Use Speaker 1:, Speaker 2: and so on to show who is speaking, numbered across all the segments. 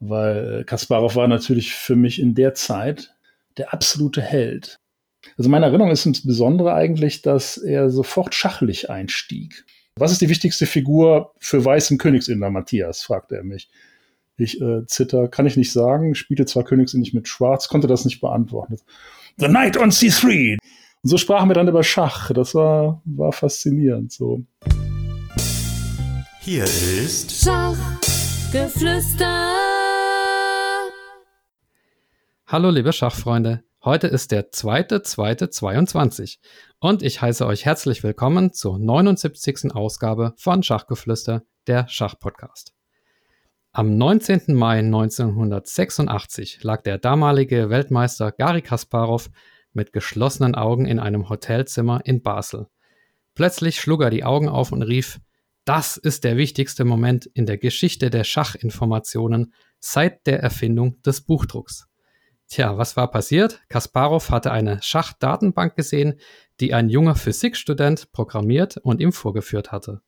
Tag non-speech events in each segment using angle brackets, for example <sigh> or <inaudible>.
Speaker 1: weil äh, Kasparov war natürlich für mich in der Zeit der absolute Held. Also meine Erinnerung ist insbesondere eigentlich, dass er sofort schachlich einstieg. Was ist die wichtigste Figur für weißen Königsinder, Matthias? fragte er mich. Ich äh, zitter, kann ich nicht sagen, spielte zwar Königsin nicht mit Schwarz, konnte das nicht beantworten. The Knight on C3. Und so sprachen wir dann über Schach. Das war, war faszinierend so.
Speaker 2: Hier ist Schachgeflüster.
Speaker 3: Hallo liebe Schachfreunde. Heute ist der 2.2.22 und ich heiße euch herzlich willkommen zur 79. Ausgabe von Schachgeflüster, der Schachpodcast. Am 19. Mai 1986 lag der damalige Weltmeister Gary Kasparov mit geschlossenen Augen in einem Hotelzimmer in Basel. Plötzlich schlug er die Augen auf und rief, das ist der wichtigste Moment in der Geschichte der Schachinformationen seit der Erfindung des Buchdrucks. Tja, was war passiert? Kasparov hatte eine Schachdatenbank gesehen, die ein junger Physikstudent programmiert und ihm vorgeführt hatte.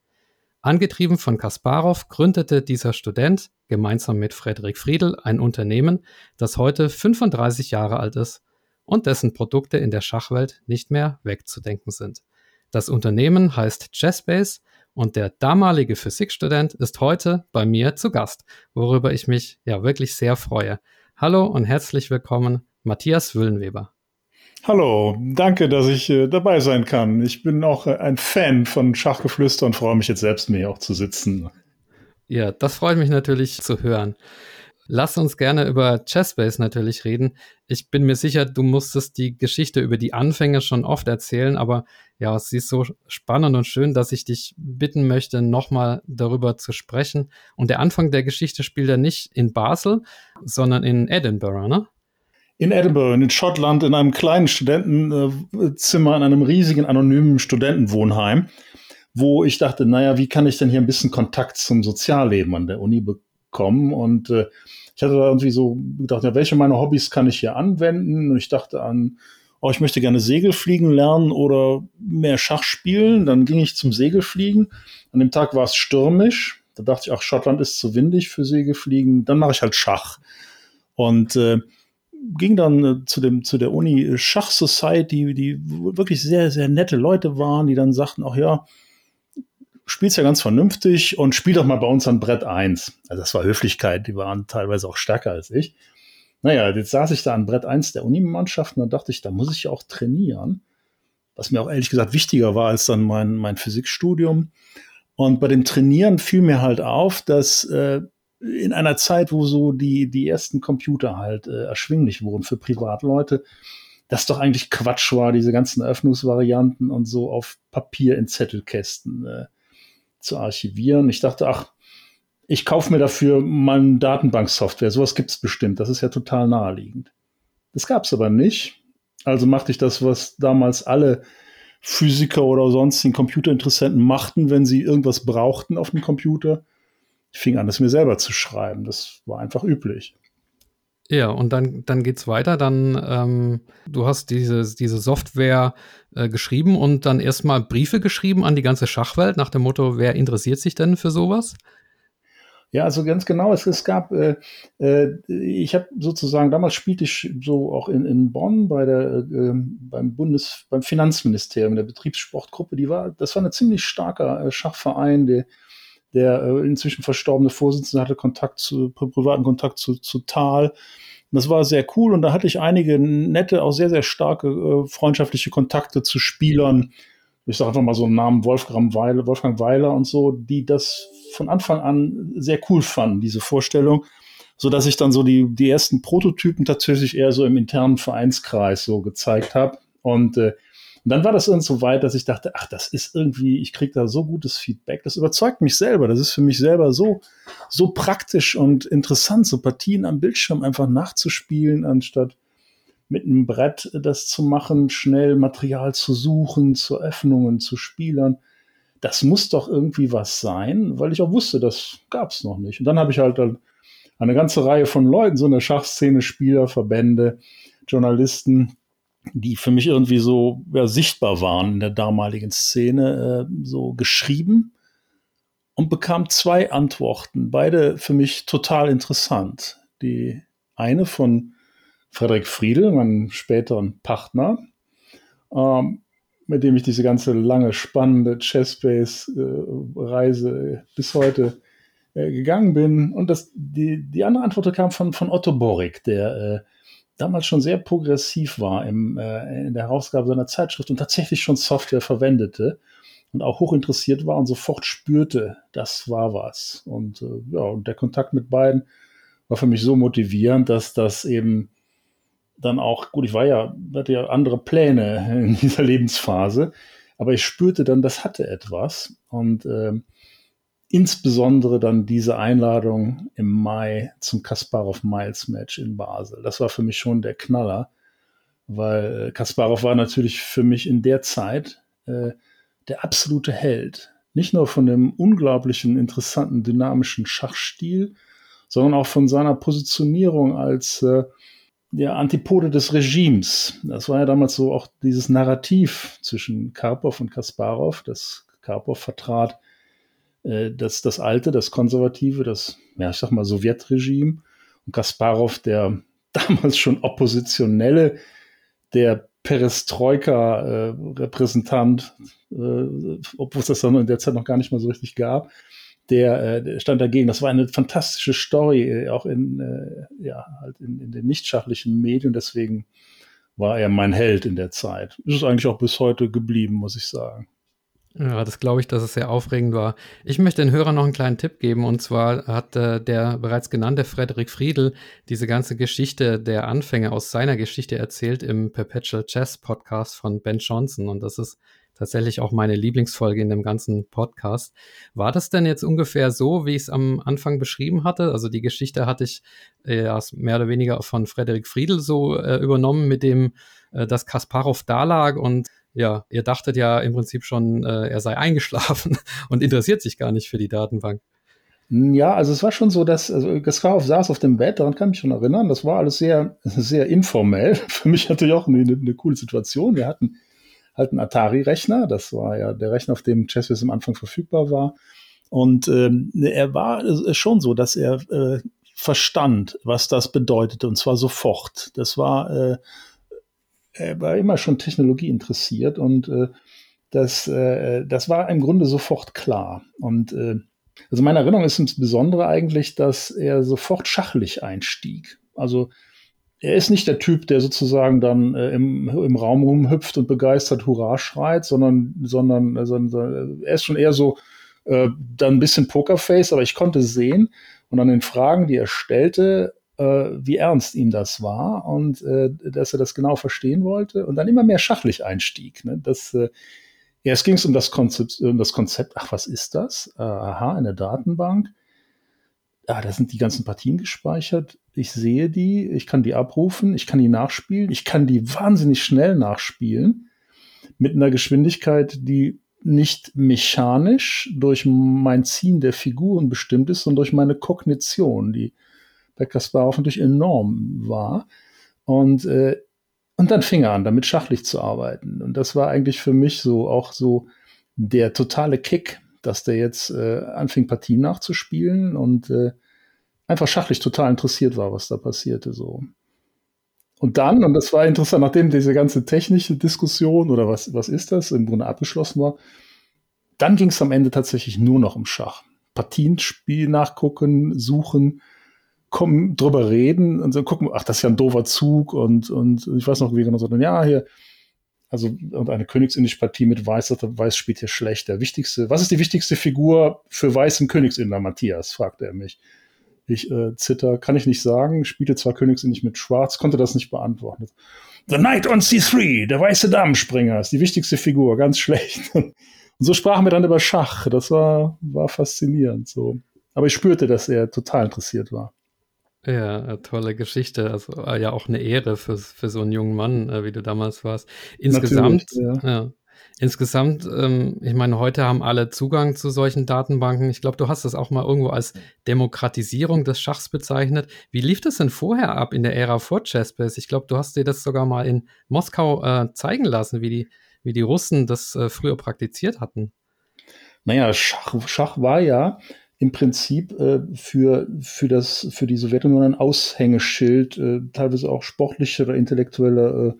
Speaker 3: Angetrieben von Kasparov gründete dieser Student gemeinsam mit Frederik Friedel ein Unternehmen, das heute 35 Jahre alt ist und dessen Produkte in der Schachwelt nicht mehr wegzudenken sind. Das Unternehmen heißt Chessbase und der damalige Physikstudent ist heute bei mir zu Gast, worüber ich mich ja wirklich sehr freue. Hallo und herzlich willkommen, Matthias Wüllenweber.
Speaker 1: Hallo, danke, dass ich äh, dabei sein kann. Ich bin auch äh, ein Fan von Schachgeflüster und freue mich jetzt selbst mir auch zu sitzen.
Speaker 3: Ja, das freut mich natürlich zu hören. Lass uns gerne über Chessbase natürlich reden. Ich bin mir sicher, du musstest die Geschichte über die Anfänge schon oft erzählen, aber ja, sie ist so spannend und schön, dass ich dich bitten möchte, nochmal darüber zu sprechen. Und der Anfang der Geschichte spielt ja nicht in Basel, sondern in Edinburgh, ne?
Speaker 1: in Edinburgh, in Schottland, in einem kleinen Studentenzimmer, in einem riesigen anonymen Studentenwohnheim, wo ich dachte, naja, wie kann ich denn hier ein bisschen Kontakt zum Sozialleben an der Uni bekommen? Und äh, ich hatte da irgendwie so gedacht, ja, welche meiner Hobbys kann ich hier anwenden? Und ich dachte an, oh, ich möchte gerne Segelfliegen lernen oder mehr Schach spielen. Dann ging ich zum Segelfliegen. An dem Tag war es stürmisch. Da dachte ich, ach, Schottland ist zu windig für Segelfliegen. Dann mache ich halt Schach. Und äh, ging dann äh, zu dem zu der Uni Schach Society, die wirklich sehr sehr nette Leute waren, die dann sagten, ach ja, spielst ja ganz vernünftig und spiel doch mal bei uns an Brett 1. Also das war Höflichkeit, die waren teilweise auch stärker als ich. Naja, jetzt saß ich da an Brett 1 der Unimannschaft und dann dachte ich, da muss ich ja auch trainieren. Was mir auch ehrlich gesagt wichtiger war als dann mein, mein Physikstudium. Und bei dem Trainieren fiel mir halt auf, dass äh, in einer Zeit, wo so die, die ersten Computer halt äh, erschwinglich wurden für Privatleute, das doch eigentlich Quatsch war, diese ganzen Öffnungsvarianten und so auf Papier in Zettelkästen äh, zu archivieren. Ich dachte, ach, ich kaufe mir dafür mal eine Datenbanksoftware. Sowas gibt es bestimmt. Das ist ja total naheliegend. Das gab es aber nicht. Also machte ich das, was damals alle Physiker oder sonstigen Computerinteressenten machten, wenn sie irgendwas brauchten auf dem Computer ich fing an, es mir selber zu schreiben. Das war einfach üblich.
Speaker 3: Ja, und dann, dann geht es weiter. Dann, ähm, du hast diese, diese Software äh, geschrieben und dann erstmal Briefe geschrieben an die ganze Schachwelt nach dem Motto, wer interessiert sich denn für sowas?
Speaker 1: Ja, also ganz genau. Es, es gab, äh, äh, ich habe sozusagen, damals spielte ich so auch in, in Bonn bei der, äh, beim Bundes, beim Finanzministerium, der Betriebssportgruppe, die war, das war ein ziemlich starker äh, Schachverein, der der äh, inzwischen verstorbene Vorsitzende hatte Kontakt zu, privaten Kontakt zu, zu Tal. Das war sehr cool und da hatte ich einige nette, auch sehr, sehr starke äh, freundschaftliche Kontakte zu Spielern. Ich sage einfach mal so einen Namen Wolfgang Weiler, Wolfgang Weiler und so, die das von Anfang an sehr cool fanden, diese Vorstellung, so dass ich dann so die, die ersten Prototypen tatsächlich eher so im internen Vereinskreis so gezeigt habe. Und äh, und dann war das irgend so weit, dass ich dachte, ach, das ist irgendwie, ich kriege da so gutes Feedback. Das überzeugt mich selber. Das ist für mich selber so, so praktisch und interessant, so Partien am Bildschirm einfach nachzuspielen, anstatt mit einem Brett das zu machen, schnell Material zu suchen, zu Öffnungen, zu Spielern. Das muss doch irgendwie was sein, weil ich auch wusste, das gab es noch nicht. Und dann habe ich halt eine ganze Reihe von Leuten, so eine Schachszene, Spieler, Verbände, Journalisten, die für mich irgendwie so ja, sichtbar waren in der damaligen Szene, äh, so geschrieben und bekam zwei Antworten, beide für mich total interessant. Die eine von Frederik Friedel, meinem späteren Partner, ähm, mit dem ich diese ganze lange, spannende Chessbase-Reise äh, bis heute äh, gegangen bin. Und das, die, die andere Antwort kam von, von Otto Borik, der äh, damals schon sehr progressiv war im, äh, in der Herausgabe seiner Zeitschrift und tatsächlich schon Software verwendete und auch hoch interessiert war und sofort spürte, das war was. Und äh, ja, und der Kontakt mit beiden war für mich so motivierend, dass das eben dann auch, gut, ich war ja, hatte ja andere Pläne <laughs> in dieser Lebensphase, aber ich spürte dann, das hatte etwas. Und äh, insbesondere dann diese Einladung im Mai zum Kasparov Miles Match in Basel. Das war für mich schon der Knaller, weil Kasparov war natürlich für mich in der Zeit äh, der absolute Held. Nicht nur von dem unglaublichen, interessanten, dynamischen Schachstil, sondern auch von seiner Positionierung als äh, der Antipode des Regimes. Das war ja damals so auch dieses Narrativ zwischen Karpov und Kasparov, das Karpov vertrat äh, das, das alte, das konservative, das, ja, ich sag mal, Sowjetregime und Kasparov, der <laughs> damals schon oppositionelle, der Perestroika-Repräsentant, äh, äh, obwohl es das dann in der Zeit noch gar nicht mal so richtig gab, der, äh, der stand dagegen. Das war eine fantastische Story, äh, auch in, äh, ja, halt in, in den nichtschachlichen Medien. Deswegen war er mein Held in der Zeit. Ist es eigentlich auch bis heute geblieben, muss ich sagen.
Speaker 3: Ja, das glaube ich, dass es sehr aufregend war. Ich möchte den Hörern noch einen kleinen Tipp geben. Und zwar hat äh, der bereits genannte Frederik Friedel diese ganze Geschichte der Anfänge aus seiner Geschichte erzählt im Perpetual Chess Podcast von Ben Johnson. Und das ist tatsächlich auch meine Lieblingsfolge in dem ganzen Podcast. War das denn jetzt ungefähr so, wie ich es am Anfang beschrieben hatte? Also die Geschichte hatte ich äh, mehr oder weniger von Frederik Friedel so äh, übernommen, mit dem, äh, dass Kasparov da lag und ja, ihr dachtet ja im Prinzip schon, äh, er sei eingeschlafen <laughs> und interessiert sich gar nicht für die Datenbank.
Speaker 1: Ja, also es war schon so, dass also Kasparov saß auf dem Bett, daran kann ich mich schon erinnern. Das war alles sehr, <laughs> sehr informell. <laughs> Für mich natürlich auch eine, eine coole Situation. Wir hatten halt einen Atari-Rechner. Das war ja der Rechner, auf dem ChessWiz am Anfang verfügbar war. Und ähm, er war äh, schon so, dass er äh, verstand, was das bedeutete, und zwar sofort. Das war äh, war immer schon Technologie interessiert und äh, das, äh, das war im Grunde sofort klar. Und äh, also meine Erinnerung ist insbesondere eigentlich, dass er sofort schachlich einstieg. Also er ist nicht der Typ, der sozusagen dann äh, im, im Raum rumhüpft und begeistert Hurra schreit, sondern, sondern, äh, sondern er ist schon eher so äh, dann ein bisschen Pokerface, aber ich konnte sehen und an den Fragen, die er stellte, äh, wie ernst ihm das war und äh, dass er das genau verstehen wollte und dann immer mehr schachlich einstieg. Ne? Das, äh, ging es um das Konzept, um das Konzept, ach, was ist das? Äh, aha, eine Datenbank. Ah, da sind die ganzen Partien gespeichert. Ich sehe die, ich kann die abrufen, ich kann die nachspielen, ich kann die wahnsinnig schnell nachspielen mit einer Geschwindigkeit, die nicht mechanisch durch mein Ziehen der Figuren bestimmt ist, sondern durch meine Kognition, die bei Kasparov natürlich enorm war. Und, äh, und dann fing er an, damit schachlich zu arbeiten. Und das war eigentlich für mich so auch so der totale Kick, dass der jetzt äh, anfing, Partien nachzuspielen und äh, einfach schachlich total interessiert war, was da passierte. So. Und dann, und das war interessant, nachdem diese ganze technische Diskussion oder was, was ist das, im Grunde abgeschlossen war, dann ging es am Ende tatsächlich nur noch um Schach. Partien spielen, nachgucken, suchen, kommen, drüber reden und so gucken, ach, das ist ja ein doofer Zug und, und ich weiß noch, wie genau so, ja, hier, also und eine königsinnische Partie mit Weiß, Weiß spielt hier schlecht. Der wichtigste, was ist die wichtigste Figur für Weiß im Königsinner, Matthias? fragte er mich. Ich äh, zitter, kann ich nicht sagen, spielte zwar königsinnig mit Schwarz, konnte das nicht beantworten. The Knight on C3, der weiße Damenspringer, ist die wichtigste Figur, ganz schlecht. <laughs> Und so sprachen wir dann über Schach. Das war, war faszinierend. So. Aber ich spürte, dass er total interessiert war.
Speaker 3: Ja, tolle Geschichte. Also äh, ja auch eine Ehre für, für so einen jungen Mann, äh, wie du damals warst. Insgesamt, ja. ja. Insgesamt, ähm, ich meine, heute haben alle Zugang zu solchen Datenbanken. Ich glaube, du hast das auch mal irgendwo als Demokratisierung des Schachs bezeichnet. Wie lief das denn vorher ab in der Ära vor Chessbase? Ich glaube, du hast dir das sogar mal in Moskau äh, zeigen lassen, wie die, wie die Russen das äh, früher praktiziert hatten.
Speaker 1: Naja, Schach, Schach war ja im Prinzip äh, für, für, das, für die Sowjetunion ein Aushängeschild, äh, teilweise auch sportliche oder intellektuelle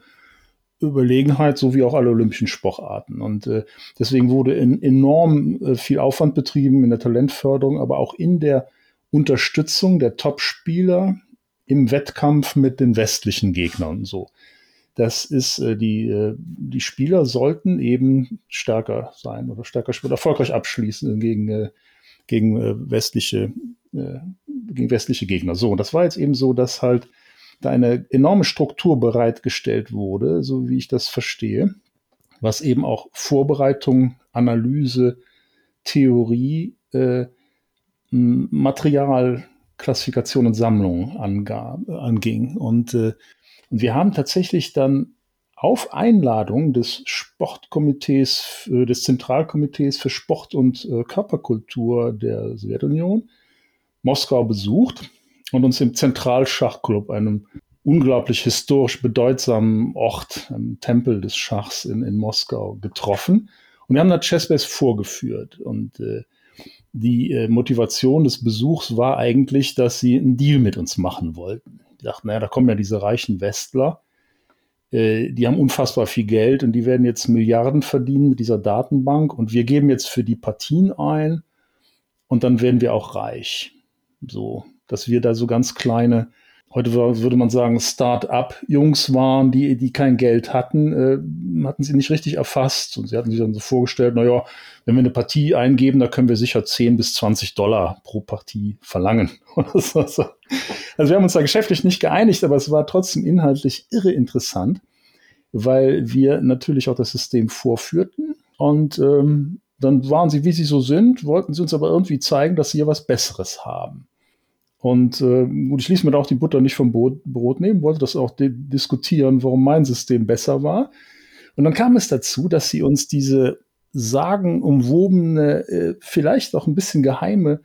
Speaker 1: äh, Überlegenheit, sowie auch alle olympischen Sportarten. Und äh, deswegen wurde in, enorm äh, viel Aufwand betrieben in der Talentförderung, aber auch in der Unterstützung der Top-Spieler im Wettkampf mit den westlichen Gegnern und so. Das ist, äh, die, die Spieler sollten eben stärker sein oder stärker spielen, erfolgreich abschließen gegen gegen äh, westliche, äh, gegen westliche Gegner. So, und das war jetzt eben so, dass halt da eine enorme Struktur bereitgestellt wurde, so wie ich das verstehe, was eben auch Vorbereitung, Analyse, Theorie, äh, Material, Klassifikation und Sammlung anging. Und, und wir haben tatsächlich dann auf Einladung des Sportkomitees, äh, des Zentralkomitees für Sport und äh, Körperkultur der Sowjetunion Moskau besucht und uns im Zentralschachclub, einem unglaublich historisch bedeutsamen Ort, einem Tempel des Schachs in, in Moskau, getroffen. Und wir haben da Chessbase vorgeführt. Und äh, die äh, Motivation des Besuchs war eigentlich, dass sie einen Deal mit uns machen wollten. Die dachten, naja, da kommen ja diese reichen Westler die haben unfassbar viel Geld und die werden jetzt Milliarden verdienen mit dieser Datenbank und wir geben jetzt für die Partien ein und dann werden wir auch reich. So, dass wir da so ganz kleine heute würde man sagen, Start-up-Jungs waren, die, die kein Geld hatten, äh, hatten sie nicht richtig erfasst. Und sie hatten sich dann so vorgestellt, naja, wenn wir eine Partie eingeben, da können wir sicher 10 bis 20 Dollar pro Partie verlangen. <laughs> also wir haben uns da geschäftlich nicht geeinigt, aber es war trotzdem inhaltlich irre interessant, weil wir natürlich auch das System vorführten. Und ähm, dann waren sie, wie sie so sind, wollten sie uns aber irgendwie zeigen, dass sie ja was Besseres haben. Und äh, gut, ich ließ mir da auch die Butter nicht vom Brot, nehmen, wollte das auch diskutieren, warum mein System besser war. Und dann kam es dazu, dass sie uns diese sagenumwobene, äh, vielleicht auch ein bisschen geheime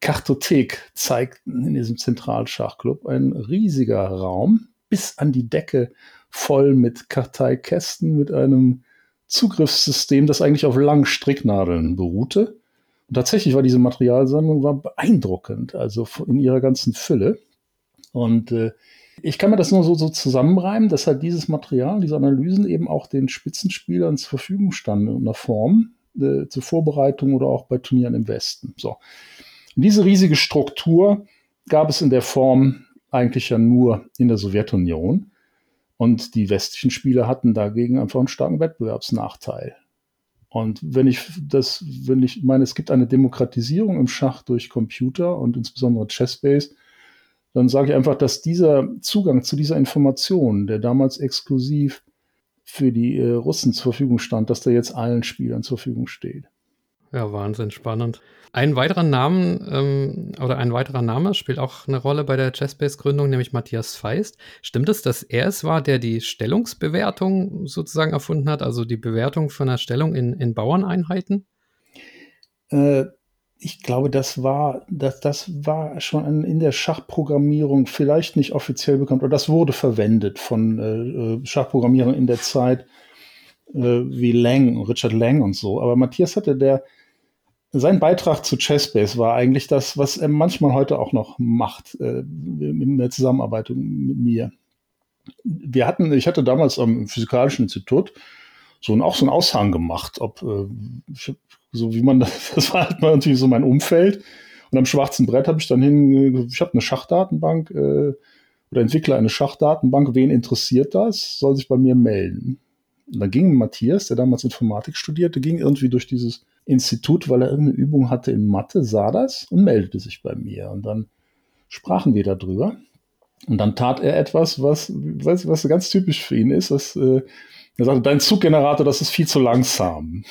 Speaker 1: Kartothek zeigten in diesem Zentralschachclub. Ein riesiger Raum, bis an die Decke voll mit Karteikästen, mit einem Zugriffssystem, das eigentlich auf langen Stricknadeln beruhte. Und tatsächlich war diese Materialsammlung war beeindruckend, also in ihrer ganzen Fülle. Und äh, ich kann mir das nur so, so zusammenreimen, dass halt dieses Material, diese Analysen eben auch den Spitzenspielern zur Verfügung standen in einer Form äh, zur Vorbereitung oder auch bei Turnieren im Westen. So. Und diese riesige Struktur gab es in der Form eigentlich ja nur in der Sowjetunion. Und die westlichen Spieler hatten dagegen einfach einen starken Wettbewerbsnachteil. Und wenn ich das, wenn ich meine, es gibt eine Demokratisierung im Schach durch Computer und insbesondere Chessbase, dann sage ich einfach, dass dieser Zugang zu dieser Information, der damals exklusiv für die äh, Russen zur Verfügung stand, dass der jetzt allen Spielern zur Verfügung steht.
Speaker 3: Ja, Wahnsinn, spannend. Ein weiterer Namen ähm, oder ein weiterer Name spielt auch eine Rolle bei der Chessbase-Gründung, nämlich Matthias Feist. Stimmt es, dass er es war, der die Stellungsbewertung sozusagen erfunden hat, also die Bewertung von einer Stellung in, in Bauerneinheiten?
Speaker 1: Äh, ich glaube, das war, das, das war schon in der Schachprogrammierung vielleicht nicht offiziell bekannt, oder das wurde verwendet von äh, äh Schachprogrammierern in der Zeit äh, wie Lang, Richard Lang und so. Aber Matthias hatte der sein Beitrag zu Chessbase war eigentlich das, was er manchmal heute auch noch macht, äh, in der Zusammenarbeit mit mir. Wir hatten, ich hatte damals am Physikalischen Institut so ein, auch so einen Aushang gemacht, ob, äh, so wie man, <laughs> das, das war halt irgendwie so mein Umfeld. Und am schwarzen Brett habe ich dann hin, ich habe eine Schachdatenbank äh, oder entwickle eine Schachdatenbank. Wen interessiert das? Soll sich bei mir melden. Und dann ging Matthias, der damals Informatik studierte, ging irgendwie durch dieses Institut, weil er irgendeine Übung hatte in Mathe, sah das und meldete sich bei mir. Und dann sprachen wir darüber. Und dann tat er etwas, was, was, was ganz typisch für ihn ist. Dass, äh, er sagte, dein Zuggenerator, das ist viel zu langsam.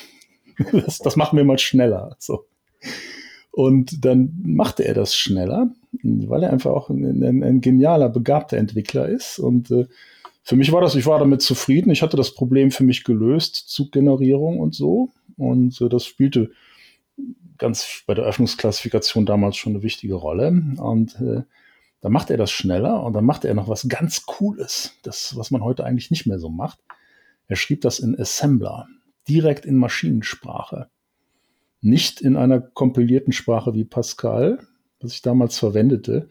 Speaker 1: <laughs> das, das machen wir mal schneller. So. Und dann machte er das schneller, weil er einfach auch ein, ein, ein genialer, begabter Entwickler ist. Und äh, für mich war das, ich war damit zufrieden. Ich hatte das Problem für mich gelöst, Zuggenerierung und so. Und äh, das spielte ganz bei der Öffnungsklassifikation damals schon eine wichtige Rolle. Und äh, dann macht er das schneller und dann macht er noch was ganz Cooles, das, was man heute eigentlich nicht mehr so macht. Er schrieb das in Assembler, direkt in Maschinensprache. nicht in einer kompilierten Sprache wie Pascal, was ich damals verwendete.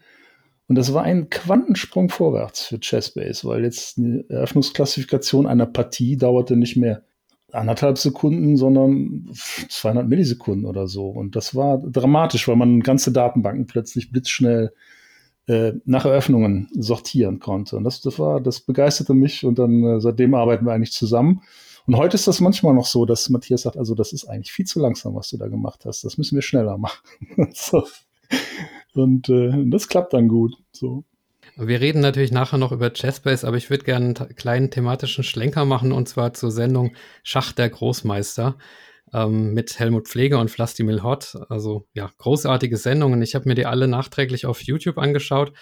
Speaker 1: Und das war ein Quantensprung vorwärts für Chessbase, weil jetzt eine Eröffnungsklassifikation einer Partie dauerte nicht mehr anderthalb Sekunden, sondern 200 Millisekunden oder so. Und das war dramatisch, weil man ganze Datenbanken plötzlich blitzschnell äh, nach Eröffnungen sortieren konnte. Und das, das war, das begeisterte mich und dann äh, seitdem arbeiten wir eigentlich zusammen. Und heute ist das manchmal noch so, dass Matthias sagt, also das ist eigentlich viel zu langsam, was du da gemacht hast. Das müssen wir schneller <laughs> machen. so. Und äh, das klappt dann gut. So.
Speaker 3: Wir reden natürlich nachher noch über Chessbase, aber ich würde gerne einen kleinen thematischen Schlenker machen und zwar zur Sendung Schach der Großmeister ähm, mit Helmut Pfleger und Vlastimil Hott. Also ja, großartige Sendungen. Ich habe mir die alle nachträglich auf YouTube angeschaut.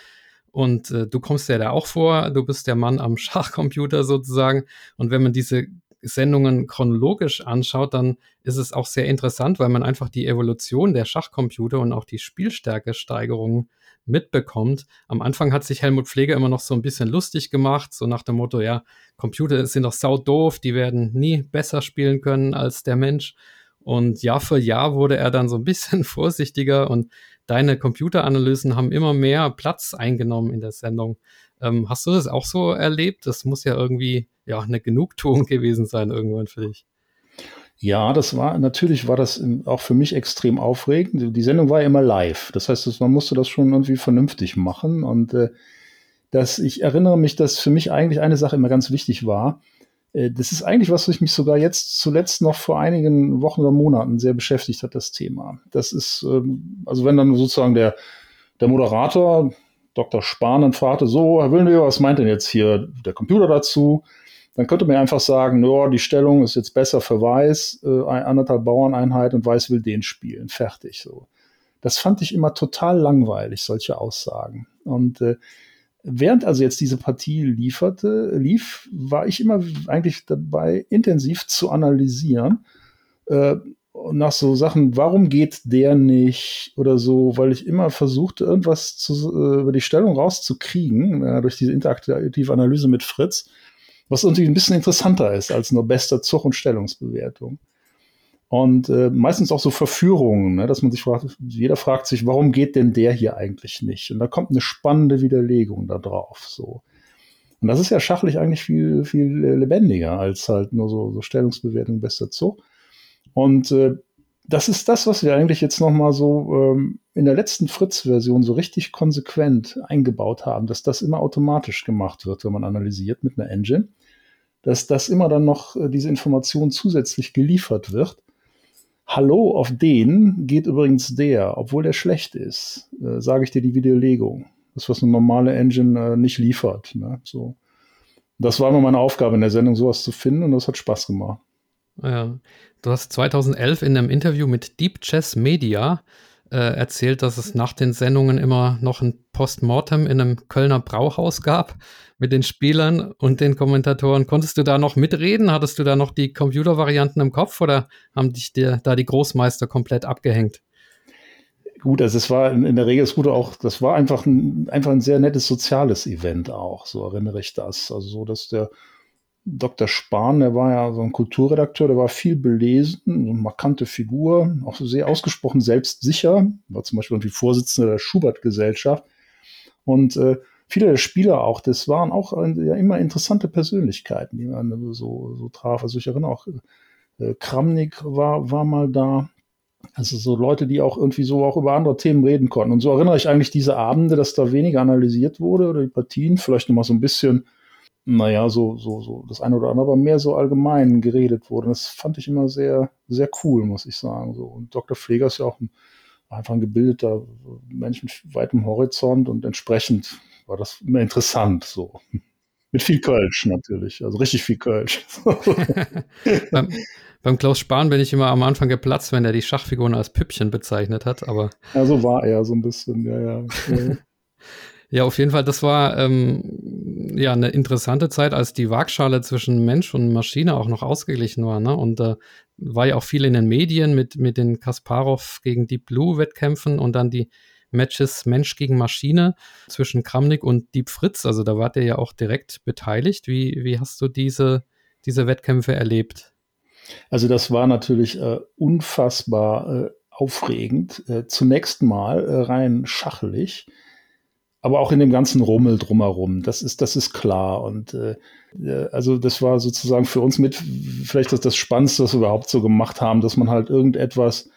Speaker 3: Und äh, du kommst ja da auch vor, du bist der Mann am <laughs> Schachcomputer sozusagen. Und wenn man diese Sendungen chronologisch anschaut, dann ist es auch sehr interessant, weil man einfach die Evolution der Schachcomputer und auch die Spielstärke-Steigerungen mitbekommt. Am Anfang hat sich Helmut Pfleger immer noch so ein bisschen lustig gemacht, so nach dem Motto, ja, Computer sind doch sau doof, die werden nie besser spielen können als der Mensch. Und Jahr für Jahr wurde er dann so ein bisschen <laughs> vorsichtiger und deine Computeranalysen haben immer mehr Platz eingenommen in der Sendung. Ähm, hast du das auch so erlebt? Das muss ja irgendwie ja eine Genugtuung <laughs> gewesen sein irgendwann für dich.
Speaker 1: Ja, das war, natürlich war das auch für mich extrem aufregend. Die Sendung war ja immer live. Das heißt, man musste das schon irgendwie vernünftig machen. Und äh, dass ich erinnere mich, dass für mich eigentlich eine Sache immer ganz wichtig war. Äh, das ist eigentlich was, was mich sogar jetzt zuletzt noch vor einigen Wochen oder Monaten sehr beschäftigt hat, das Thema. Das ist, ähm, also wenn dann sozusagen der, der Moderator, Dr. Spahn, dann fragte, so, Herr Willenweber, was meint denn jetzt hier der Computer dazu? Dann könnte man einfach sagen, ja, die Stellung ist jetzt besser für Weiß, äh, anderthalb Bauerneinheit und Weiß will den spielen. Fertig. So. Das fand ich immer total langweilig, solche Aussagen. Und äh, während also jetzt diese Partie lieferte, lief, war ich immer eigentlich dabei, intensiv zu analysieren. Äh, nach so Sachen, warum geht der nicht oder so, weil ich immer versuchte, irgendwas zu, äh, über die Stellung rauszukriegen, äh, durch diese interaktive Analyse mit Fritz was irgendwie ein bisschen interessanter ist als nur bester Zug- und Stellungsbewertung. Und äh, meistens auch so Verführungen, ne, dass man sich fragt, jeder fragt sich, warum geht denn der hier eigentlich nicht? Und da kommt eine spannende Widerlegung da drauf. So. Und das ist ja schachlich eigentlich viel, viel lebendiger als halt nur so, so Stellungsbewertung, bester Zug. Und äh, das ist das, was wir eigentlich jetzt nochmal so ähm, in der letzten Fritz-Version so richtig konsequent eingebaut haben, dass das immer automatisch gemacht wird, wenn man analysiert mit einer Engine, dass das immer dann noch äh, diese Information zusätzlich geliefert wird. Hallo, auf den geht übrigens der, obwohl der schlecht ist, äh, sage ich dir die Widerlegung. Das, was eine normale Engine äh, nicht liefert. Ne? So. Das war immer meine Aufgabe in der Sendung, sowas zu finden und das hat Spaß gemacht.
Speaker 3: Ja. Du hast 2011 in einem Interview mit Deep Chess Media äh, erzählt, dass es nach den Sendungen immer noch ein Postmortem in einem Kölner Brauhaus gab mit den Spielern und den Kommentatoren. Konntest du da noch mitreden? Hattest du da noch die Computervarianten im Kopf oder haben dich dir da die Großmeister komplett abgehängt?
Speaker 1: Gut, also es war in, der Regel das Gute auch, das war einfach ein, einfach ein sehr nettes soziales Event auch, so erinnere ich das. Also so, dass der Dr. Spahn, der war ja so ein Kulturredakteur, der war viel belesen, eine markante Figur, auch sehr ausgesprochen selbstsicher, war zum Beispiel irgendwie Vorsitzender der Schubert-Gesellschaft. Und äh, viele der Spieler auch, das waren auch ja, immer interessante Persönlichkeiten, die man so, so traf. Also ich erinnere auch, äh, Kramnik war, war mal da. Also so Leute, die auch irgendwie so auch über andere Themen reden konnten. Und so erinnere ich eigentlich diese Abende, dass da weniger analysiert wurde oder die Partien, vielleicht nochmal so ein bisschen naja, so, so, so das eine oder andere, aber mehr so allgemein geredet wurde. Das fand ich immer sehr, sehr cool, muss ich sagen. So. Und Dr. Pfleger ist ja auch ein, einfach ein gebildeter Mensch mit weitem Horizont und entsprechend war das immer interessant, so. <laughs> Mit viel Kölsch natürlich, also richtig viel Kölsch. <laughs>
Speaker 3: beim, beim Klaus Spahn bin ich immer am Anfang geplatzt, wenn er die Schachfiguren als Püppchen bezeichnet hat, aber.
Speaker 1: Ja, so war er so ein bisschen, ja, ja. <laughs>
Speaker 3: Ja, auf jeden Fall, das war ähm, ja eine interessante Zeit, als die Waagschale zwischen Mensch und Maschine auch noch ausgeglichen war. Ne? Und äh, war ja auch viel in den Medien mit, mit den Kasparov gegen Deep Blue Wettkämpfen und dann die Matches Mensch gegen Maschine zwischen Kramnik und Deep Fritz. Also da wart ihr ja auch direkt beteiligt. Wie, wie hast du diese, diese Wettkämpfe erlebt?
Speaker 1: Also das war natürlich äh, unfassbar äh, aufregend. Äh, zunächst mal äh, rein schachelig, aber auch in dem ganzen Rummel drumherum. Das ist, das ist klar. Und äh, äh, also das war sozusagen für uns mit vielleicht das, das Spannendste, was wir überhaupt so gemacht haben, dass man halt irgendetwas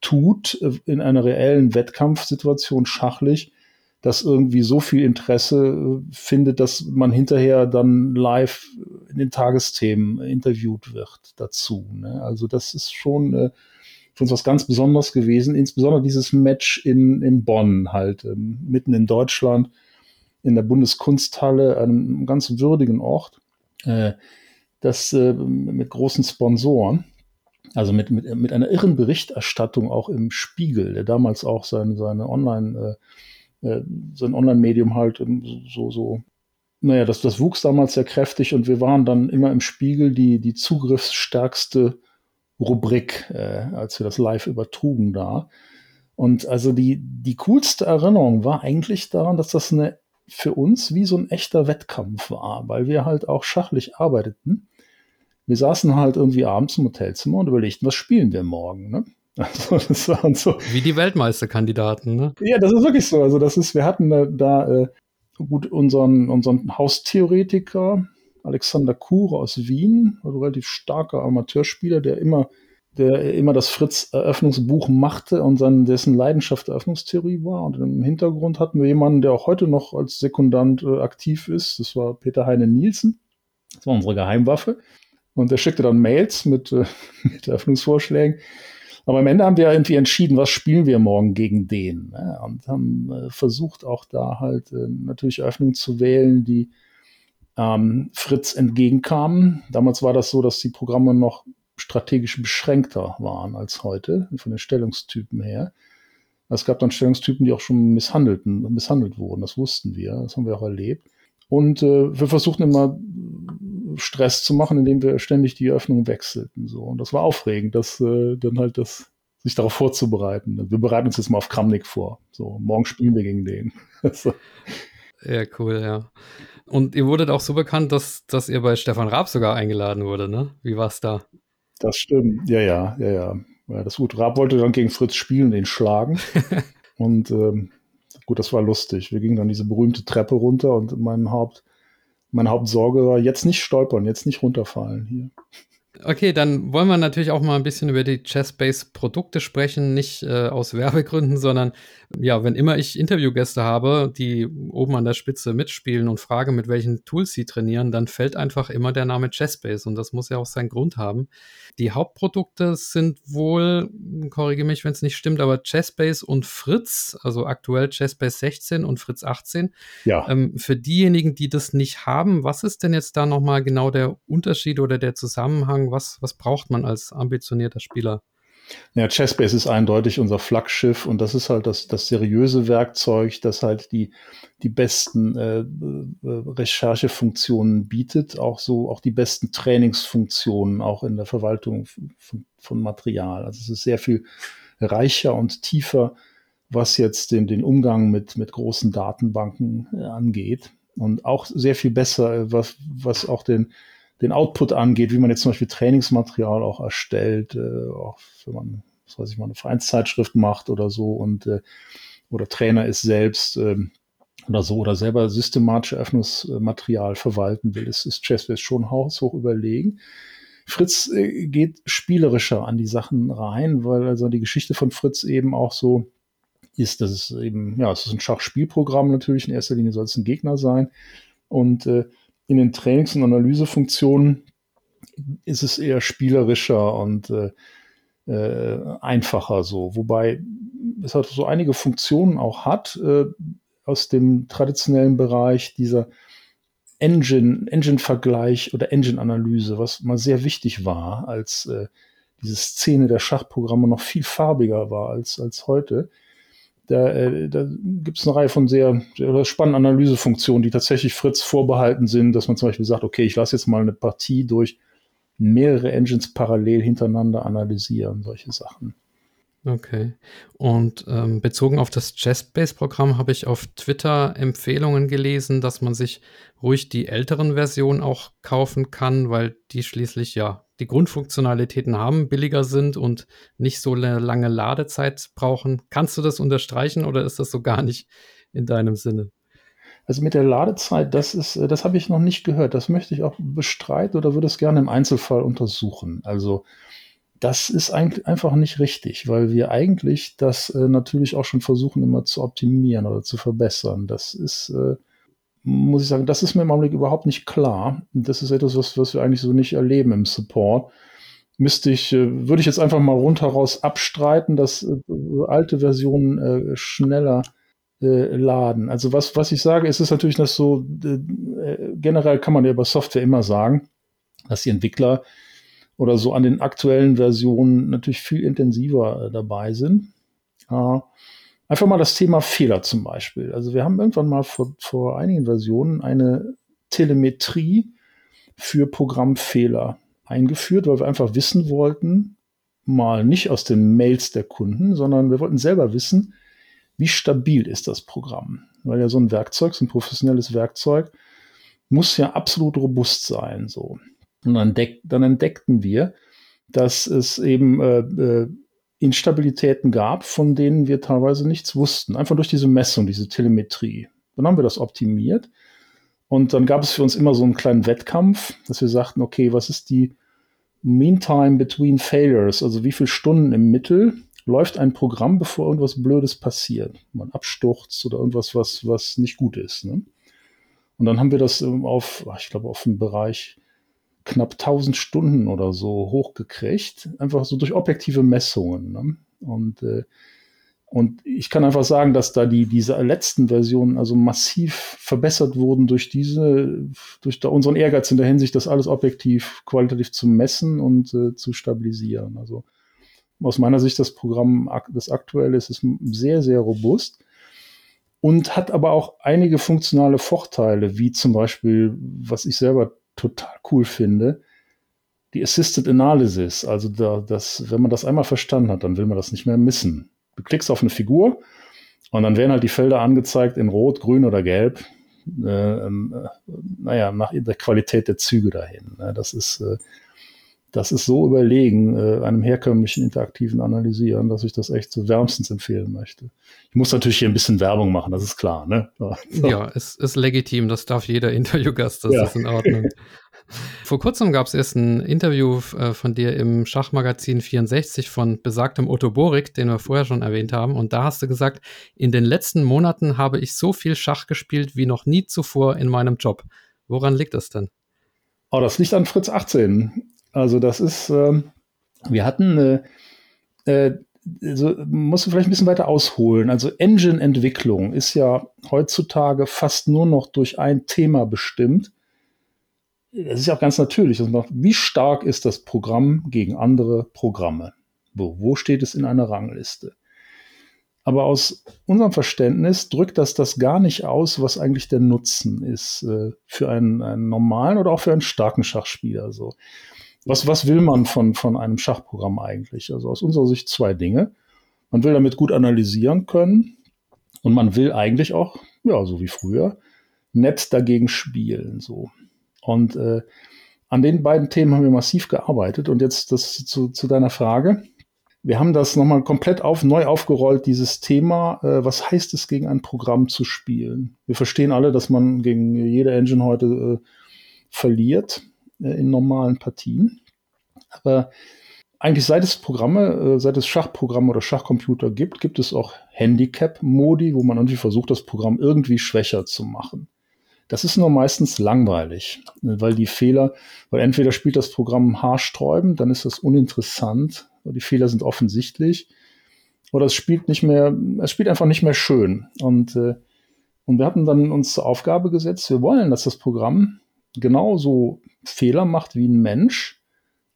Speaker 1: tut äh, in einer reellen Wettkampfsituation schachlich, das irgendwie so viel Interesse äh, findet, dass man hinterher dann live in den Tagesthemen interviewt wird dazu. Ne? Also das ist schon äh, für uns was ganz Besonderes gewesen, insbesondere dieses Match in, in Bonn halt, ähm, mitten in Deutschland, in der Bundeskunsthalle, einem ganz würdigen Ort, äh, das äh, mit großen Sponsoren. Also mit, mit, mit einer irren Berichterstattung auch im Spiegel, der damals auch seine, seine Online- äh, äh, so ein Online-Medium halt so, so, naja, das, das wuchs damals sehr kräftig und wir waren dann immer im Spiegel die, die zugriffsstärkste Rubrik, äh, als wir das live übertrugen da. Und also die, die coolste Erinnerung war eigentlich daran, dass das eine, für uns wie so ein echter Wettkampf war, weil wir halt auch schachlich arbeiteten. Wir saßen halt irgendwie abends im Hotelzimmer und überlegten, was spielen wir morgen. Ne? <laughs>
Speaker 3: Also das waren so. Wie die Weltmeisterkandidaten, ne?
Speaker 1: Ja, das ist wirklich so. Also das ist, wir hatten da, da äh, gut unseren, unseren Haustheoretiker Alexander Kure aus Wien, also relativ starker Amateurspieler, der immer, der immer das Fritz-Eröffnungsbuch machte und sein, dessen Leidenschaft Eröffnungstheorie war. Und im Hintergrund hatten wir jemanden, der auch heute noch als Sekundant äh, aktiv ist. Das war Peter Heine Nielsen. Das war unsere Geheimwaffe. Und der schickte dann Mails mit, äh, <laughs> mit Eröffnungsvorschlägen. Aber am Ende haben wir irgendwie entschieden, was spielen wir morgen gegen den. Ne? Und haben äh, versucht auch da halt äh, natürlich Öffnungen zu wählen, die ähm, Fritz entgegenkamen. Damals war das so, dass die Programme noch strategisch beschränkter waren als heute, von den Stellungstypen her. Es gab dann Stellungstypen, die auch schon misshandelten, misshandelt wurden. Das wussten wir, das haben wir auch erlebt. Und äh, wir versuchten immer Stress zu machen, indem wir ständig die Öffnung wechselten. So. Und das war aufregend, das äh, dann halt das, sich darauf vorzubereiten. Wir bereiten uns jetzt mal auf Kramnik vor. So, morgen spielen wir gegen den. <laughs>
Speaker 3: Ja, cool, ja. Und ihr wurdet auch so bekannt, dass, dass ihr bei Stefan Raab sogar eingeladen wurde, ne? Wie war's da?
Speaker 1: Das stimmt, ja, ja, ja, ja. ja das gut. Raab wollte dann gegen Fritz spielen, den schlagen. <laughs> und ähm, gut, das war lustig. Wir gingen dann diese berühmte Treppe runter und mein Haupt meine Hauptsorge war, jetzt nicht stolpern, jetzt nicht runterfallen hier.
Speaker 3: Okay, dann wollen wir natürlich auch mal ein bisschen über die Chess-Based-Produkte sprechen, nicht äh, aus Werbegründen, sondern ja, wenn immer ich Interviewgäste habe, die oben an der Spitze mitspielen und frage, mit welchen Tools sie trainieren, dann fällt einfach immer der Name Chessbase und das muss ja auch seinen Grund haben. Die Hauptprodukte sind wohl, korrigiere mich, wenn es nicht stimmt, aber Chessbase und Fritz, also aktuell Chessbase 16 und Fritz 18.
Speaker 1: Ja.
Speaker 3: Ähm, für diejenigen, die das nicht haben, was ist denn jetzt da nochmal genau der Unterschied oder der Zusammenhang? Was, was braucht man als ambitionierter Spieler?
Speaker 1: Ja, Chessbase ist eindeutig unser Flaggschiff und das ist halt das, das seriöse Werkzeug, das halt die, die besten äh, äh, Recherchefunktionen bietet, auch so, auch die besten Trainingsfunktionen, auch in der Verwaltung von, von Material. Also es ist sehr viel reicher und tiefer, was jetzt den, den Umgang mit, mit großen Datenbanken äh, angeht. Und auch sehr viel besser, äh, was, was auch den, den Output angeht, wie man jetzt zum Beispiel Trainingsmaterial auch erstellt, äh, auch wenn man, was weiß ich mal, eine Vereinszeitschrift macht oder so und äh, oder Trainer ist selbst äh, oder so oder selber systematische Öffnungsmaterial verwalten will, ist, ist Chessbase schon haushoch überlegen. Fritz äh, geht spielerischer an die Sachen rein, weil also die Geschichte von Fritz eben auch so ist, dass es eben, ja, es ist ein Schachspielprogramm natürlich, in erster Linie soll es ein Gegner sein. Und äh, in den Trainings- und Analysefunktionen ist es eher spielerischer und äh, äh, einfacher so. Wobei es halt so einige Funktionen auch hat äh, aus dem traditionellen Bereich dieser Engine, Engine-Vergleich oder Engine-Analyse, was mal sehr wichtig war, als äh, diese Szene der Schachprogramme noch viel farbiger war als, als heute. Da, äh, da gibt es eine Reihe von sehr, sehr spannenden Analysefunktionen, die tatsächlich Fritz vorbehalten sind, dass man zum Beispiel sagt, okay, ich lasse jetzt mal eine Partie durch mehrere Engines parallel hintereinander analysieren, solche Sachen.
Speaker 3: Okay. Und ähm, bezogen auf das JestBase-Programm habe ich auf Twitter Empfehlungen gelesen, dass man sich ruhig die älteren Versionen auch kaufen kann, weil die schließlich ja die Grundfunktionalitäten haben, billiger sind und nicht so eine lange Ladezeit brauchen. Kannst du das unterstreichen oder ist das so gar nicht in deinem Sinne?
Speaker 1: Also mit der Ladezeit, das ist, das habe ich noch nicht gehört. Das möchte ich auch bestreiten oder würde es gerne im Einzelfall untersuchen. Also das ist eigentlich einfach nicht richtig, weil wir eigentlich das äh, natürlich auch schon versuchen, immer zu optimieren oder zu verbessern. Das ist, äh, muss ich sagen, das ist mir im Augenblick überhaupt nicht klar. Das ist etwas, was, was wir eigentlich so nicht erleben im Support. Müsste ich, äh, würde ich jetzt einfach mal rundheraus abstreiten, dass äh, alte Versionen äh, schneller äh, laden. Also was, was ich sage, ist es natürlich, dass so generell kann man ja über Software immer sagen, dass die Entwickler oder so an den aktuellen Versionen natürlich viel intensiver äh, dabei sind. Äh, einfach mal das Thema Fehler zum Beispiel. Also wir haben irgendwann mal vor, vor einigen Versionen eine Telemetrie für Programmfehler eingeführt, weil wir einfach wissen wollten, mal nicht aus den Mails der Kunden, sondern wir wollten selber wissen, wie stabil ist das Programm. Weil ja so ein Werkzeug, so ein professionelles Werkzeug, muss ja absolut robust sein. So. Und dann, entdeck, dann entdeckten wir, dass es eben äh, äh, Instabilitäten gab, von denen wir teilweise nichts wussten. Einfach durch diese Messung, diese Telemetrie. Dann haben wir das optimiert. Und dann gab es für uns immer so einen kleinen Wettkampf, dass wir sagten, okay, was ist die Meantime between failures? Also wie viele Stunden im Mittel läuft ein Programm, bevor irgendwas Blödes passiert? Man abstürzt oder irgendwas, was, was nicht gut ist. Ne? Und dann haben wir das ähm, auf, ich glaube, auf einen Bereich knapp 1000 Stunden oder so hochgekriegt, einfach so durch objektive Messungen. Ne? Und, äh, und ich kann einfach sagen, dass da die, diese letzten Versionen also massiv verbessert wurden durch diese, durch da unseren Ehrgeiz in der Hinsicht, das alles objektiv, qualitativ zu messen und äh, zu stabilisieren. Also aus meiner Sicht das Programm, das aktuelle ist, ist sehr, sehr robust und hat aber auch einige funktionale Vorteile, wie zum Beispiel, was ich selber total cool finde, die Assisted Analysis. Also da, das, wenn man das einmal verstanden hat, dann will man das nicht mehr missen. Du klickst auf eine Figur und dann werden halt die Felder angezeigt in Rot, Grün oder Gelb. Äh, ähm, äh, naja, nach der Qualität der Züge dahin. Ne? Das ist äh, das ist so überlegen äh, einem herkömmlichen interaktiven Analysieren, dass ich das echt so wärmstens empfehlen möchte. Ich muss natürlich hier ein bisschen Werbung machen, das ist klar. Ne?
Speaker 3: So. Ja, es ist legitim, das darf jeder <laughs> Interviewgast, das ja. ist in Ordnung. <laughs> Vor kurzem gab es erst ein Interview äh, von dir im Schachmagazin 64 von besagtem Otto Borik, den wir vorher schon erwähnt haben. Und da hast du gesagt, in den letzten Monaten habe ich so viel Schach gespielt wie noch nie zuvor in meinem Job. Woran liegt das denn?
Speaker 1: Oh, das liegt an Fritz 18. Also das ist, äh, wir hatten, äh, äh, so, musst du vielleicht ein bisschen weiter ausholen. Also Engine-Entwicklung ist ja heutzutage fast nur noch durch ein Thema bestimmt. Das ist ja auch ganz natürlich. Also wie stark ist das Programm gegen andere Programme? Wo, wo steht es in einer Rangliste? Aber aus unserem Verständnis drückt das das gar nicht aus, was eigentlich der Nutzen ist äh, für einen, einen normalen oder auch für einen starken Schachspieler. So. Was, was will man von, von einem Schachprogramm eigentlich? Also aus unserer Sicht zwei Dinge. Man will damit gut analysieren können und man will eigentlich auch, ja, so wie früher, nett dagegen spielen. So. Und äh, an den beiden Themen haben wir massiv gearbeitet. Und jetzt das zu, zu deiner Frage. Wir haben das nochmal komplett auf, neu aufgerollt, dieses Thema, äh, was heißt es, gegen ein Programm zu spielen? Wir verstehen alle, dass man gegen jede Engine heute äh, verliert in normalen Partien. Aber eigentlich seit es Programme, äh, seit es Schachprogramme oder Schachcomputer gibt, gibt es auch Handicap-Modi, wo man irgendwie versucht, das Programm irgendwie schwächer zu machen. Das ist nur meistens langweilig, weil die Fehler, weil entweder spielt das Programm haarsträubend, dann ist das uninteressant, die Fehler sind offensichtlich, oder es spielt nicht mehr, es spielt einfach nicht mehr schön. Und, äh, und wir hatten dann uns zur Aufgabe gesetzt, wir wollen, dass das Programm genauso Fehler macht wie ein Mensch,